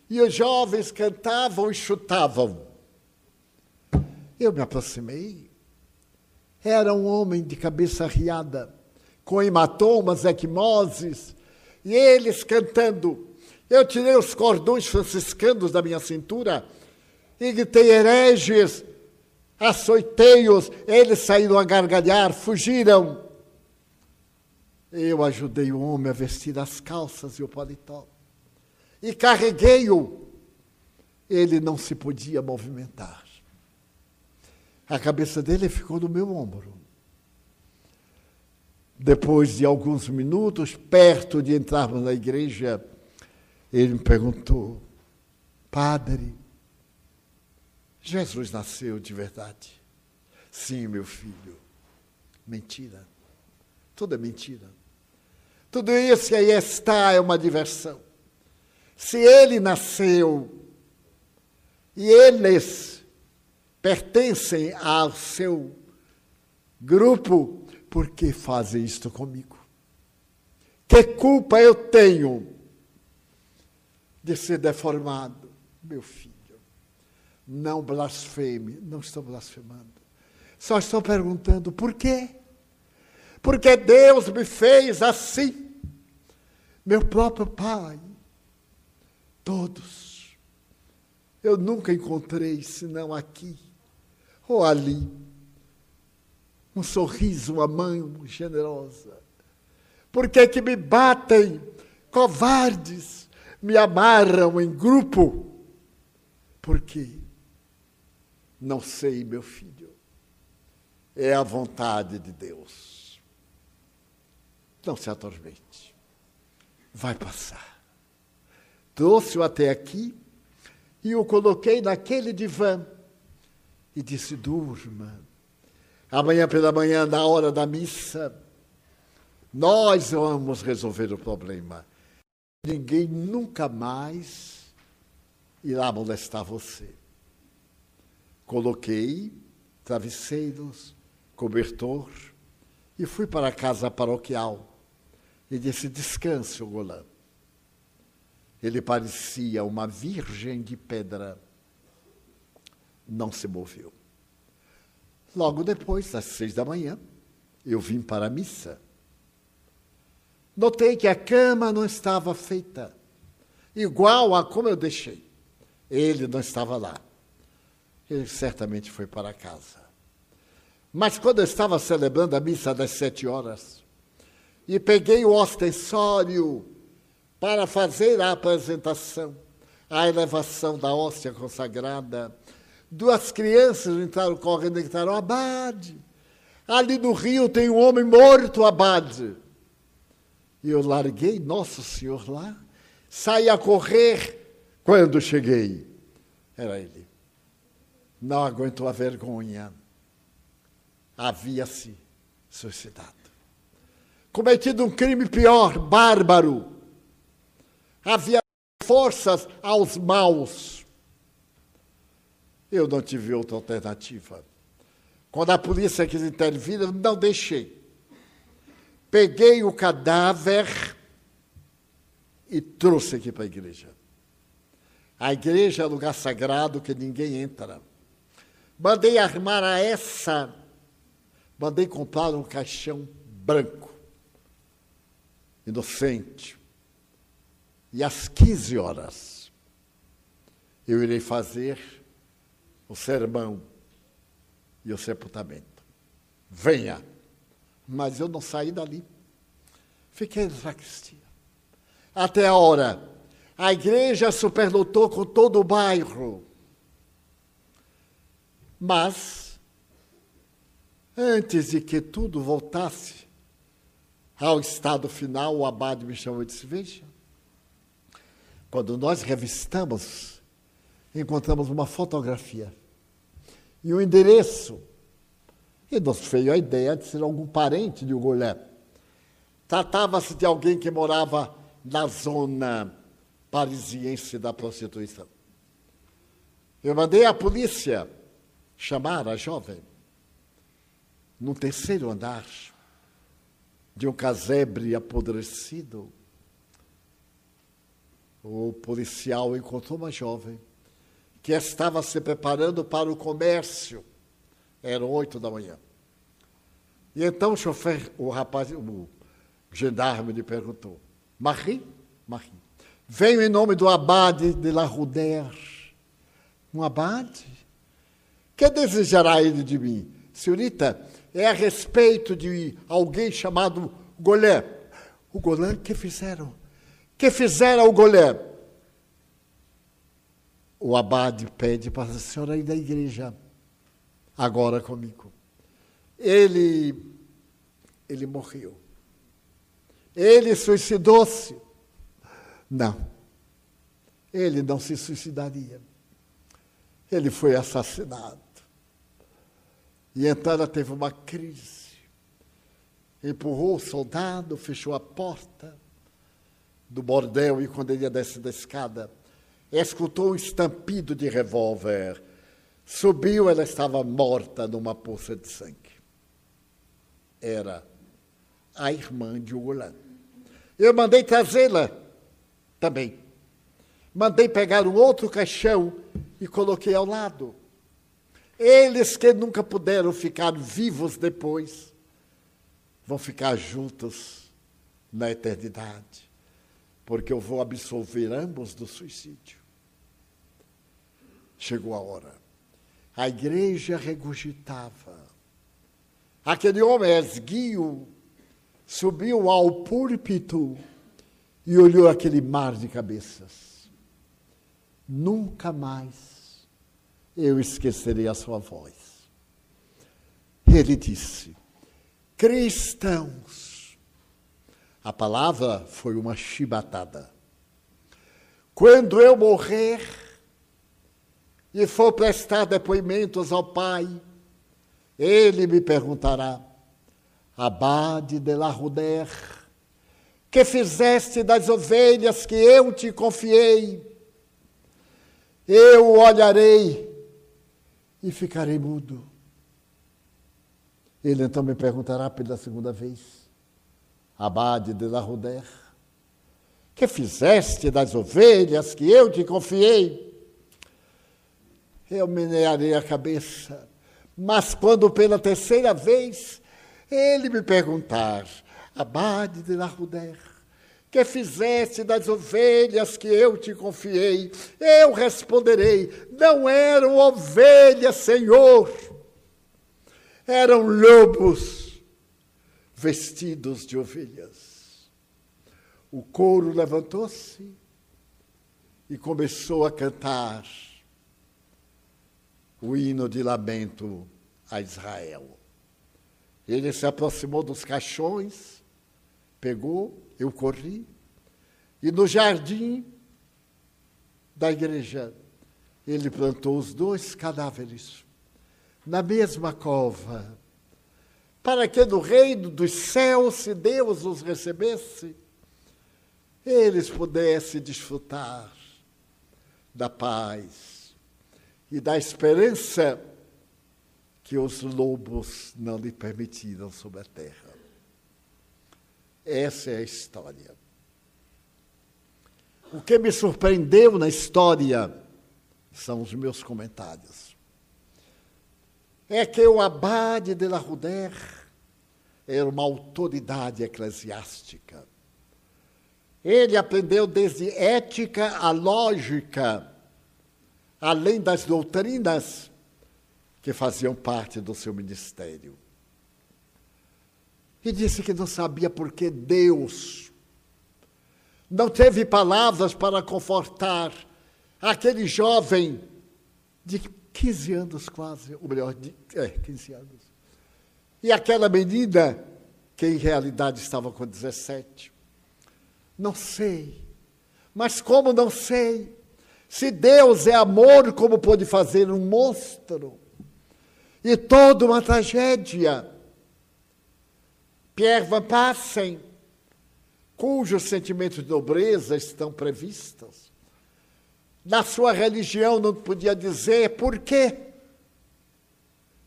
e os jovens cantavam e chutavam. Eu me aproximei. Era um homem de cabeça riada, com hematomas, equimoses, e eles cantando. Eu tirei os cordões franciscanos da minha cintura e gritei hereges, açoiteios. Eles saíram a gargalhar, fugiram. Eu ajudei o homem a vestir as calças e o paletó. E carreguei-o. Ele não se podia movimentar. A cabeça dele ficou no meu ombro. Depois de alguns minutos, perto de entrarmos na igreja, ele me perguntou: Padre, Jesus nasceu de verdade? Sim, meu filho. Mentira. Tudo é mentira. Tudo isso que aí está é uma diversão. Se ele nasceu e eles pertencem ao seu grupo, por que fazem isto comigo? Que culpa eu tenho de ser deformado? Meu filho, não blasfeme, não estou blasfemando. Só estou perguntando por quê? Porque Deus me fez assim. Meu próprio pai, todos. Eu nunca encontrei senão aqui ou ali um sorriso, uma mão generosa. Por que que me batem, covardes, me amarram em grupo? Porque não sei, meu filho. É a vontade de Deus. Não se atormente. Vai passar. Trouxe-o até aqui e o coloquei naquele divã e disse: durma Amanhã pela manhã, na hora da missa, nós vamos resolver o problema. Ninguém nunca mais irá molestar você. Coloquei travesseiros, cobertor e fui para a casa paroquial e disse: Descanse, o Golã. Ele parecia uma virgem de pedra. Não se moveu. Logo depois, às seis da manhã, eu vim para a missa. Notei que a cama não estava feita, igual a como eu deixei. Ele não estava lá. Ele certamente foi para casa. Mas quando eu estava celebrando a missa das sete horas, e peguei o ostensório para fazer a apresentação, a elevação da hóstia consagrada. Duas crianças entraram correndo e gritaram: Abade, ali no rio tem um homem morto, Abade. E eu larguei Nosso Senhor lá, saí a correr. Quando cheguei, era ele. Não aguentou a vergonha. Havia-se suicidado. Cometido um crime pior, bárbaro. Havia forças aos maus. Eu não tive outra alternativa. Quando a polícia quis intervir, eu não deixei. Peguei o cadáver e trouxe aqui para a igreja. A igreja é lugar sagrado que ninguém entra. Mandei armar a essa, mandei comprar um caixão branco, inocente. E às 15 horas, eu irei fazer o sermão e o sepultamento. Venha. Mas eu não saí dali. Fiquei na sacristia. Até a hora. A igreja superlotou com todo o bairro. Mas, antes de que tudo voltasse ao estado final, o abade me chamou e disse: Veja, quando nós revistamos, encontramos uma fotografia e um endereço. E nos veio a ideia de ser algum parente de Ugolé. Tratava-se de alguém que morava na zona parisiense da prostituição. Eu mandei a polícia chamar a jovem no terceiro andar de um casebre apodrecido. O policial encontrou uma jovem que estava se preparando para o comércio. Eram oito da manhã. E então o chofer, o rapaz, o gendarme lhe perguntou: Marie? Marie. Venho em nome do abade de La Roudère. Um abade? Que desejará ele de mim? Senhorita, é a respeito de alguém chamado Golé. O Golé que fizeram? Que fizeram o Golé? O abade pede para a senhora ir da igreja agora comigo. Ele, ele morreu. Ele suicidou-se. Não. Ele não se suicidaria. Ele foi assassinado. E então ela teve uma crise. Empurrou o soldado, fechou a porta do bordel e quando ele ia descer da escada, escutou um estampido de revólver. Subiu, ela estava morta numa poça de sangue. Era a irmã de Ugolan. Eu mandei trazê-la também. Mandei pegar um outro caixão e coloquei ao lado. Eles que nunca puderam ficar vivos depois, vão ficar juntos na eternidade, porque eu vou absolver ambos do suicídio. Chegou a hora. A igreja regurgitava. Aquele homem esguio subiu ao púlpito e olhou aquele mar de cabeças. Nunca mais eu esquecerei a sua voz. Ele disse: Cristãos. A palavra foi uma chibatada. Quando eu morrer e for prestar depoimentos ao Pai, ele me perguntará: Abade de la Ruder, que fizeste das ovelhas que eu te confiei? Eu olharei e ficarei mudo. Ele então me perguntará pela segunda vez, Abade de la Ruder, que fizeste das ovelhas que eu te confiei? Eu menearei a cabeça, mas quando pela terceira vez ele me perguntar, Abade de la Ruder, que fizeste das ovelhas que eu te confiei? Eu responderei: não eram ovelhas, Senhor, eram lobos. vestidos de ovelhas. O couro levantou-se e começou a cantar o hino de lamento a Israel. Ele se aproximou dos caixões, pegou, eu corri, e no jardim da igreja ele plantou os dois cadáveres na mesma cova, para que no reino dos céus, se Deus os recebesse, eles pudessem desfrutar da paz e da esperança que os lobos não lhe permitiram sobre a terra. Essa é a história. O que me surpreendeu na história são os meus comentários. É que o abade de la Ruder era uma autoridade eclesiástica. Ele aprendeu desde ética a lógica, além das doutrinas que faziam parte do seu ministério. E disse que não sabia por que Deus não teve palavras para confortar aquele jovem de 15 anos quase, ou melhor, de, é, 15 anos. E aquela menina, que em realidade estava com 17. Não sei. Mas como não sei? Se Deus é amor, como pode fazer um monstro? e toda uma tragédia. Pierre Van Passen, cujos sentimentos de nobreza estão previstos, na sua religião não podia dizer por quê.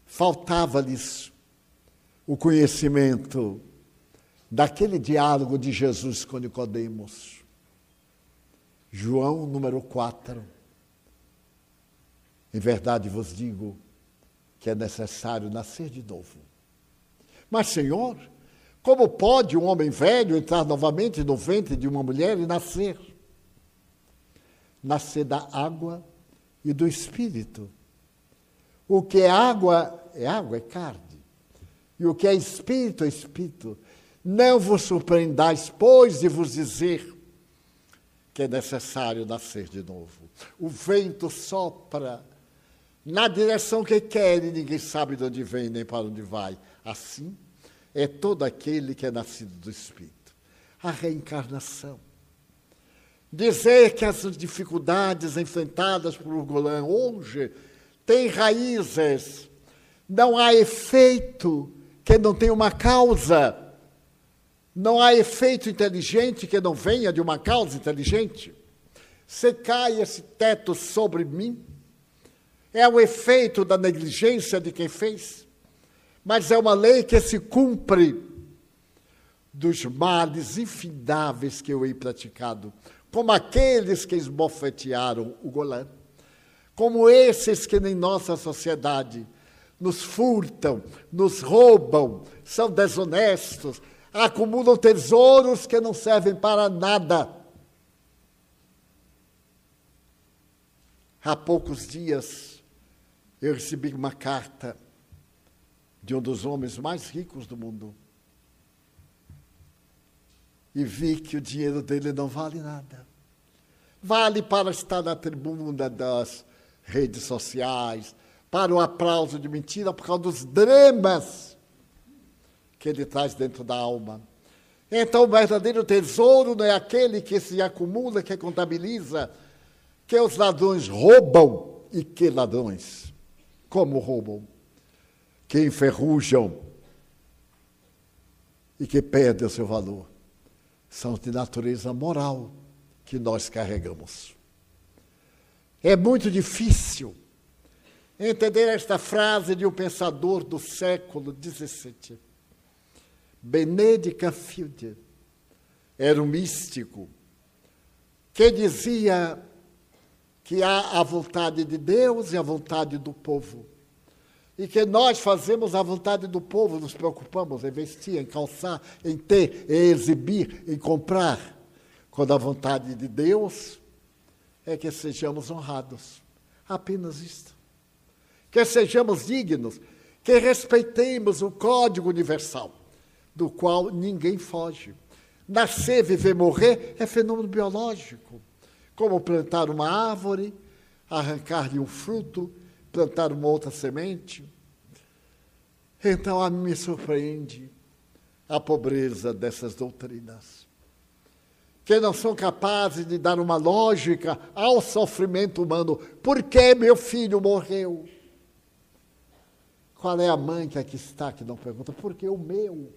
Faltava-lhes o conhecimento daquele diálogo de Jesus com Nicodemos. João número 4. Em verdade vos digo, que é necessário nascer de novo. Mas, Senhor, como pode um homem velho entrar novamente no ventre de uma mulher e nascer? Nascer da água e do espírito. O que é água é água, é carne. E o que é espírito é espírito. Não vos surpreendais, pois, de vos dizer que é necessário nascer de novo. O vento sopra na direção que quer e ninguém sabe de onde vem nem para onde vai. Assim é todo aquele que é nascido do Espírito. A reencarnação. Dizer que as dificuldades enfrentadas por Urgolã hoje têm raízes, não há efeito que não tenha uma causa. Não há efeito inteligente que não venha de uma causa inteligente. Se cai esse teto sobre mim, é o efeito da negligência de quem fez, mas é uma lei que se cumpre dos males infindáveis que eu hei praticado, como aqueles que esbofetearam o Golã, como esses que em nossa sociedade nos furtam, nos roubam, são desonestos, acumulam tesouros que não servem para nada. Há poucos dias, eu recebi uma carta de um dos homens mais ricos do mundo. E vi que o dinheiro dele não vale nada. Vale para estar na tribuna das redes sociais, para o aplauso de mentira, por causa dos dramas que ele traz dentro da alma. Então, o verdadeiro tesouro não é aquele que se acumula, que contabiliza, que os ladrões roubam e que ladrões como roubam, que enferrujam e que perdem o seu valor. São de natureza moral que nós carregamos. É muito difícil entender esta frase de um pensador do século XVII. Benedict Field era um místico que dizia que há a vontade de Deus e a vontade do povo. E que nós fazemos a vontade do povo, nos preocupamos em vestir, em calçar, em ter, em exibir, em comprar. Quando a vontade de Deus é que sejamos honrados. Apenas isto. Que sejamos dignos, que respeitemos o código universal. do qual ninguém foge. Nascer, viver, morrer é fenômeno biológico. Como plantar uma árvore, arrancar-lhe um fruto, plantar uma outra semente. Então a mim me surpreende a pobreza dessas doutrinas, que não são capazes de dar uma lógica ao sofrimento humano. Por que meu filho morreu? Qual é a mãe que aqui está que não pergunta? Por que o meu?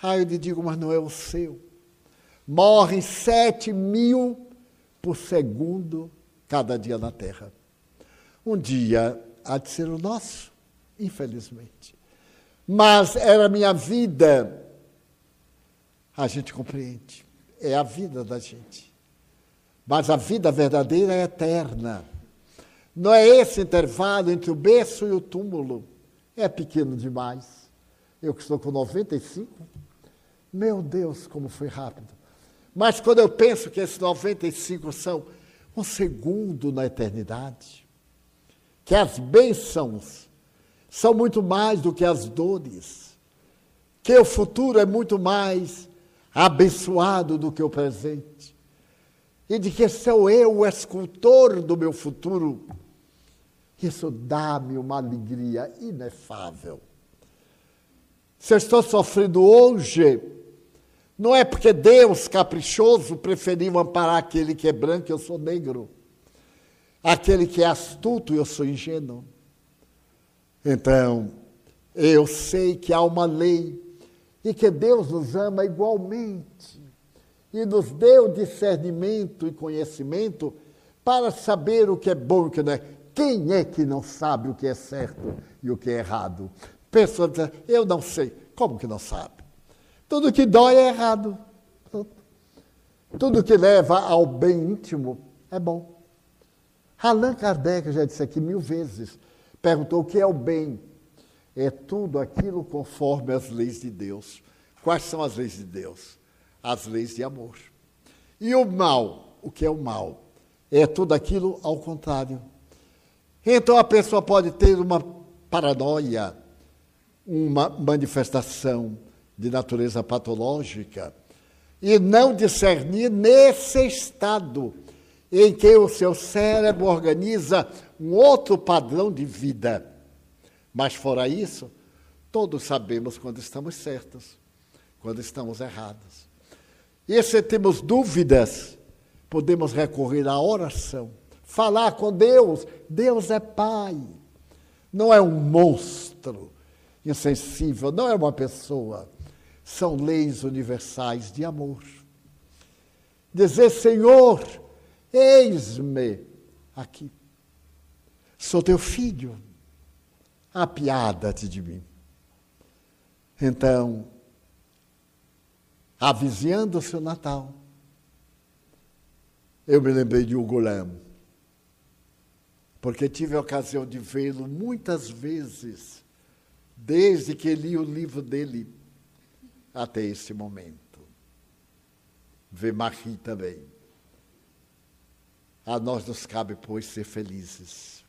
Ah, eu lhe digo, mas não é o seu. Morrem sete mil por segundo cada dia na Terra. Um dia há de ser o nosso, infelizmente. Mas era minha vida. A gente compreende. É a vida da gente. Mas a vida verdadeira é eterna. Não é esse intervalo entre o berço e o túmulo. É pequeno demais. Eu que estou com 95, meu Deus, como foi rápido. Mas quando eu penso que esses 95 são um segundo na eternidade, que as bênçãos são muito mais do que as dores, que o futuro é muito mais abençoado do que o presente, e de que sou eu o escultor do meu futuro, isso dá-me uma alegria inefável. Se eu estou sofrendo hoje, não é porque Deus, caprichoso, preferiu amparar aquele que é branco e eu sou negro, aquele que é astuto eu sou ingênuo. Então, eu sei que há uma lei e que Deus nos ama igualmente e nos deu discernimento e conhecimento para saber o que é bom e o que não é. Quem é que não sabe o que é certo e o que é errado? Pessoa diz, eu não sei. Como que não sabe? Tudo que dói é errado. Tudo que leva ao bem íntimo é bom. Allan Kardec já disse aqui mil vezes, perguntou o que é o bem. É tudo aquilo conforme as leis de Deus. Quais são as leis de Deus? As leis de amor. E o mal, o que é o mal? É tudo aquilo ao contrário. Então a pessoa pode ter uma paranoia, uma manifestação de natureza patológica e não discernir nesse estado em que o seu cérebro organiza um outro padrão de vida. Mas fora isso, todos sabemos quando estamos certos, quando estamos errados. E se temos dúvidas, podemos recorrer à oração falar com Deus. Deus é Pai. Não é um monstro insensível, não é uma pessoa. São leis universais de amor. Dizer, Senhor, eis-me aqui. Sou teu filho. Apiada-te de mim. Então, avizinhando-se o Natal, eu me lembrei de Hugo porque tive a ocasião de vê-lo muitas vezes, desde que li o livro dele até esse momento. Ver Marie também. A nós nos cabe, pois, ser felizes.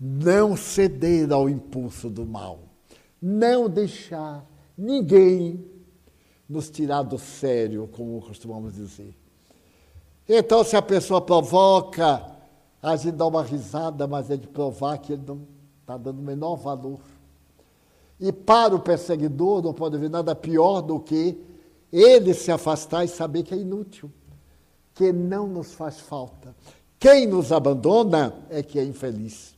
Não ceder ao impulso do mal. Não deixar ninguém nos tirar do sério, como costumamos dizer. Então, se a pessoa provoca a gente dá uma risada, mas é de provar que ele não está dando o menor valor. E para o perseguidor não pode haver nada pior do que ele se afastar e saber que é inútil, que não nos faz falta. Quem nos abandona é que é infeliz,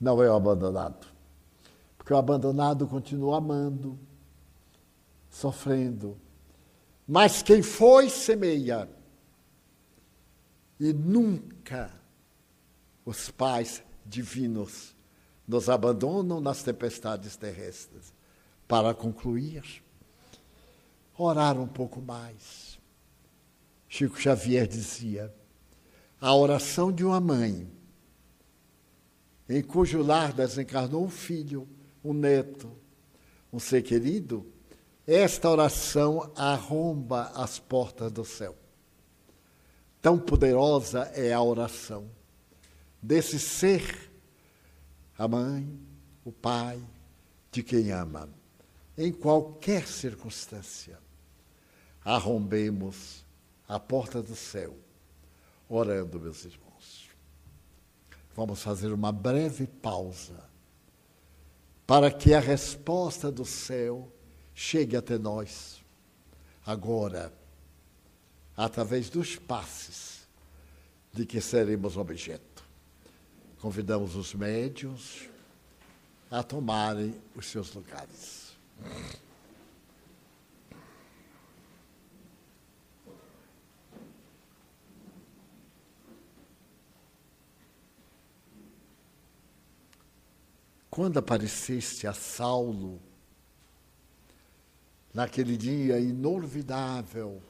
não é o abandonado. Porque o abandonado continua amando, sofrendo. Mas quem foi, semeia. E nunca os pais divinos nos abandonam nas tempestades terrestres. Para concluir, orar um pouco mais. Chico Xavier dizia: a oração de uma mãe, em cujo lar desencarnou um filho, um neto, um ser querido, esta oração arromba as portas do céu. Tão poderosa é a oração desse ser, a mãe, o pai, de quem ama. em qualquer circunstância, arrombemos a porta do céu, orando, meus irmãos. Vamos fazer uma breve pausa para que a resposta do céu chegue até nós. Agora, através dos passes de que seremos objeto. Convidamos os médios a tomarem os seus lugares. Quando apareceste a Saulo, naquele dia inolvidável,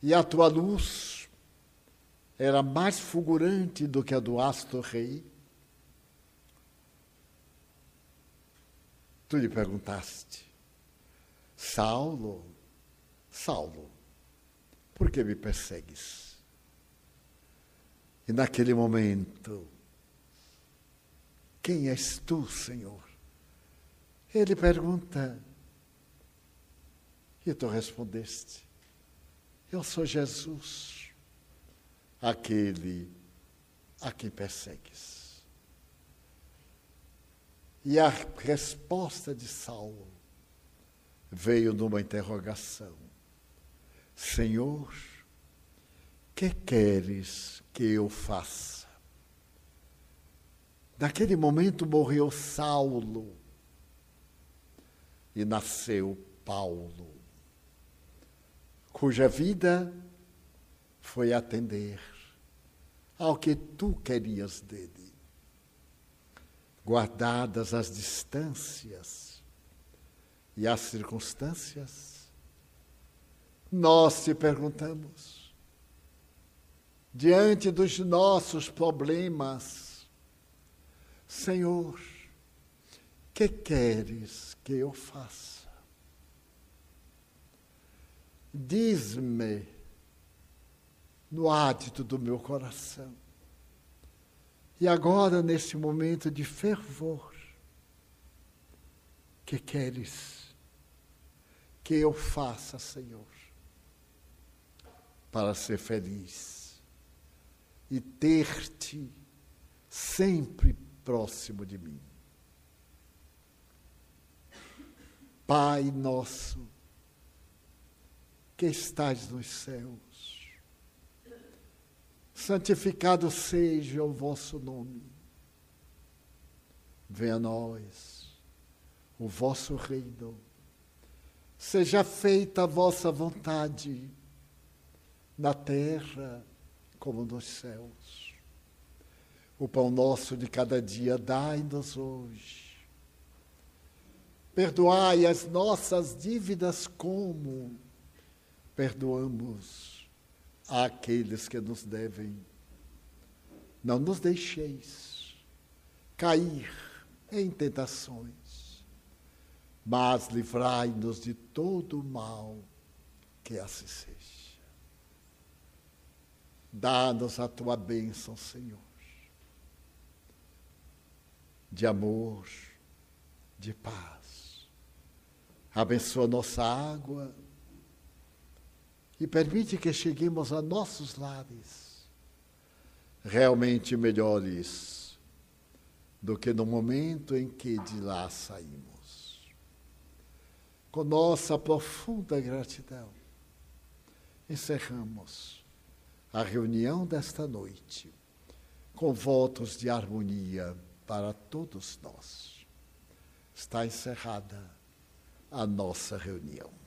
e a tua luz era mais fulgurante do que a do astro rei, tu lhe perguntaste, Saulo, Saulo, por que me persegues? E naquele momento, quem és tu, Senhor? Ele pergunta, e tu respondeste: Eu sou Jesus, aquele a quem persegues. E a resposta de Saulo veio numa interrogação: Senhor, que queres que eu faça? Naquele momento morreu Saulo e nasceu Paulo, cuja vida foi atender ao que tu querias dele, guardadas as distâncias e as circunstâncias. Nós te perguntamos, diante dos nossos problemas, Senhor, que queres que eu faça? Diz-me no hábito do meu coração. E agora, nesse momento de fervor, que queres que eu faça, Senhor, para ser feliz e ter-te sempre próximo de mim. Pai nosso, que estás nos céus, santificado seja o vosso nome. Venha a nós o vosso reino. Seja feita a vossa vontade, na terra como nos céus. O pão nosso de cada dia dai-nos hoje. Perdoai as nossas dívidas como perdoamos àqueles que nos devem. Não nos deixeis cair em tentações, mas livrai-nos de todo o mal, que assim seja. Dá-nos a tua bênção, Senhor de amor, de paz. Abençoa nossa água e permite que cheguemos a nossos lares realmente melhores do que no momento em que de lá saímos. Com nossa profunda gratidão, encerramos a reunião desta noite com votos de harmonia para todos nós. Está encerrada a nossa reunião.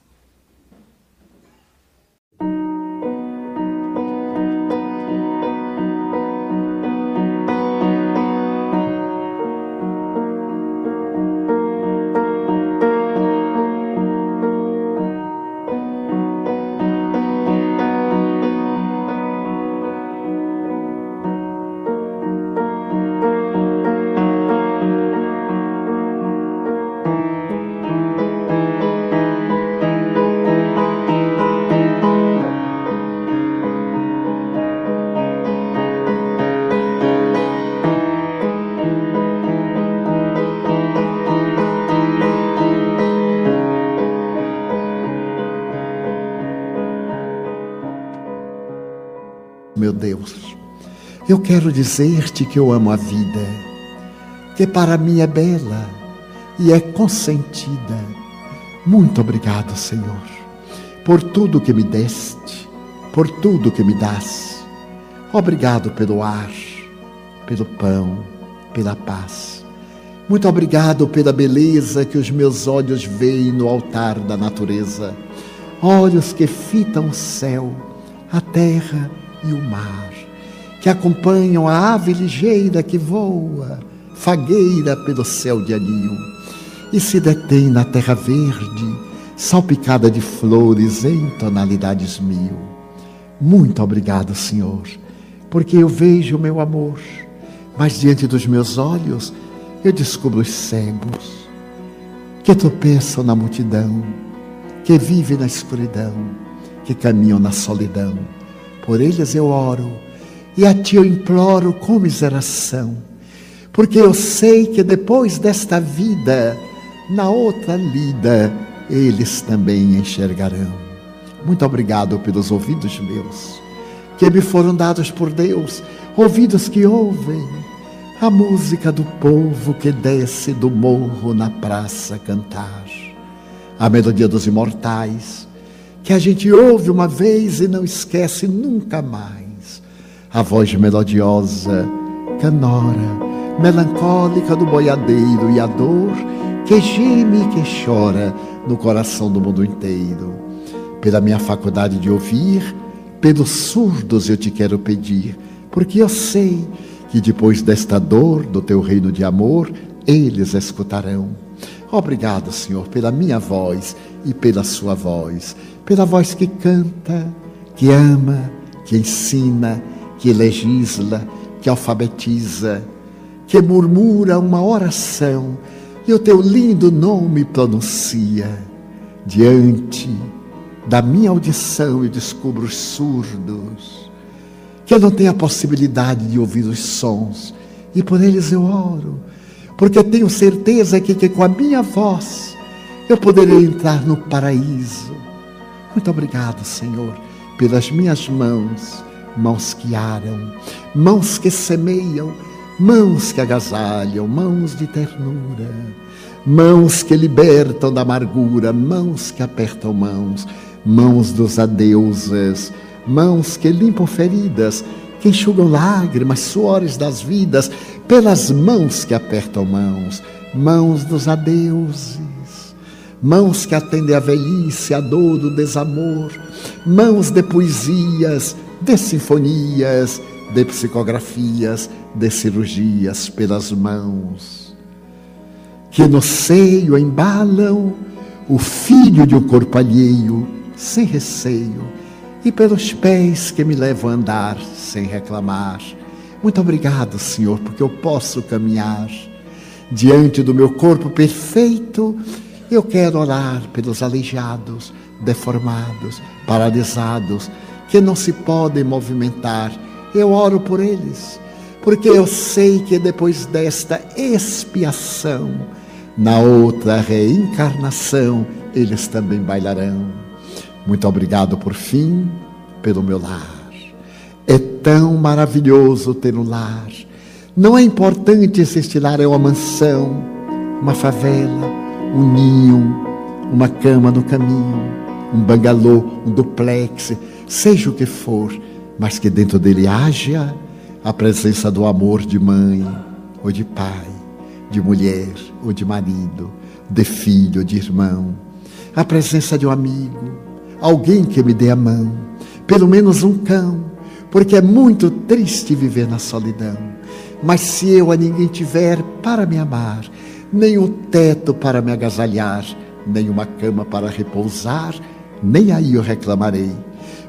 Eu quero dizer-te que eu amo a vida, que para mim é bela e é consentida. Muito obrigado, Senhor, por tudo que me deste, por tudo que me das. Obrigado pelo ar, pelo pão, pela paz. Muito obrigado pela beleza que os meus olhos veem no altar da natureza. Olhos que fitam o céu, a terra e o mar que acompanham a ave ligeira que voa, fagueira pelo céu de anil, e se detém na terra verde, salpicada de flores em tonalidades mil. Muito obrigado, Senhor, porque eu vejo o meu amor, mas diante dos meus olhos eu descubro os cegos que tropeçam na multidão, que vivem na escuridão, que caminham na solidão. Por eles eu oro e a ti eu imploro com miseração, porque eu sei que depois desta vida, na outra lida, eles também enxergarão. Muito obrigado pelos ouvidos meus, que me foram dados por Deus, ouvidos que ouvem a música do povo que desce do morro na praça cantar, a melodia dos imortais, que a gente ouve uma vez e não esquece nunca mais a voz melodiosa, canora, melancólica do boiadeiro e a dor que geme e que chora no coração do mundo inteiro. Pela minha faculdade de ouvir, pelos surdos eu te quero pedir, porque eu sei que depois desta dor do teu reino de amor, eles escutarão. Obrigado, Senhor, pela minha voz e pela sua voz, pela voz que canta, que ama, que ensina, que legisla, que alfabetiza, que murmura uma oração e o teu lindo nome pronuncia. Diante da minha audição eu descubro os surdos, que eu não tenho a possibilidade de ouvir os sons, e por eles eu oro, porque tenho certeza que, que com a minha voz eu poderei entrar no paraíso. Muito obrigado, Senhor, pelas minhas mãos mãos que aram, mãos que semeiam, mãos que agasalham, mãos de ternura, mãos que libertam da amargura, mãos que apertam mãos, mãos dos adeuses, mãos que limpam feridas, que enxugam lágrimas, suores das vidas, pelas mãos que apertam mãos, mãos dos adeuses mãos que atendem a velhice, a dor, o desamor, mãos de poesias, de sinfonias, de psicografias, de cirurgias pelas mãos, que no seio embalam o filho de um corpo alheio, sem receio, e pelos pés que me levam a andar sem reclamar. Muito obrigado, Senhor, porque eu posso caminhar diante do meu corpo perfeito. Eu quero orar pelos aleijados, deformados, paralisados, que não se podem movimentar. Eu oro por eles, porque eu sei que depois desta expiação, na outra reencarnação, eles também bailarão. Muito obrigado por fim pelo meu lar. É tão maravilhoso ter um lar. Não é importante se este lar é uma mansão, uma favela, um ninho, uma cama no caminho, um bangalô, um duplex seja o que for, mas que dentro dele haja a presença do amor de mãe ou de pai, de mulher ou de marido, de filho ou de irmão, a presença de um amigo, alguém que me dê a mão, pelo menos um cão, porque é muito triste viver na solidão. Mas se eu a ninguém tiver para me amar, nem um teto para me agasalhar, nem uma cama para repousar, nem aí eu reclamarei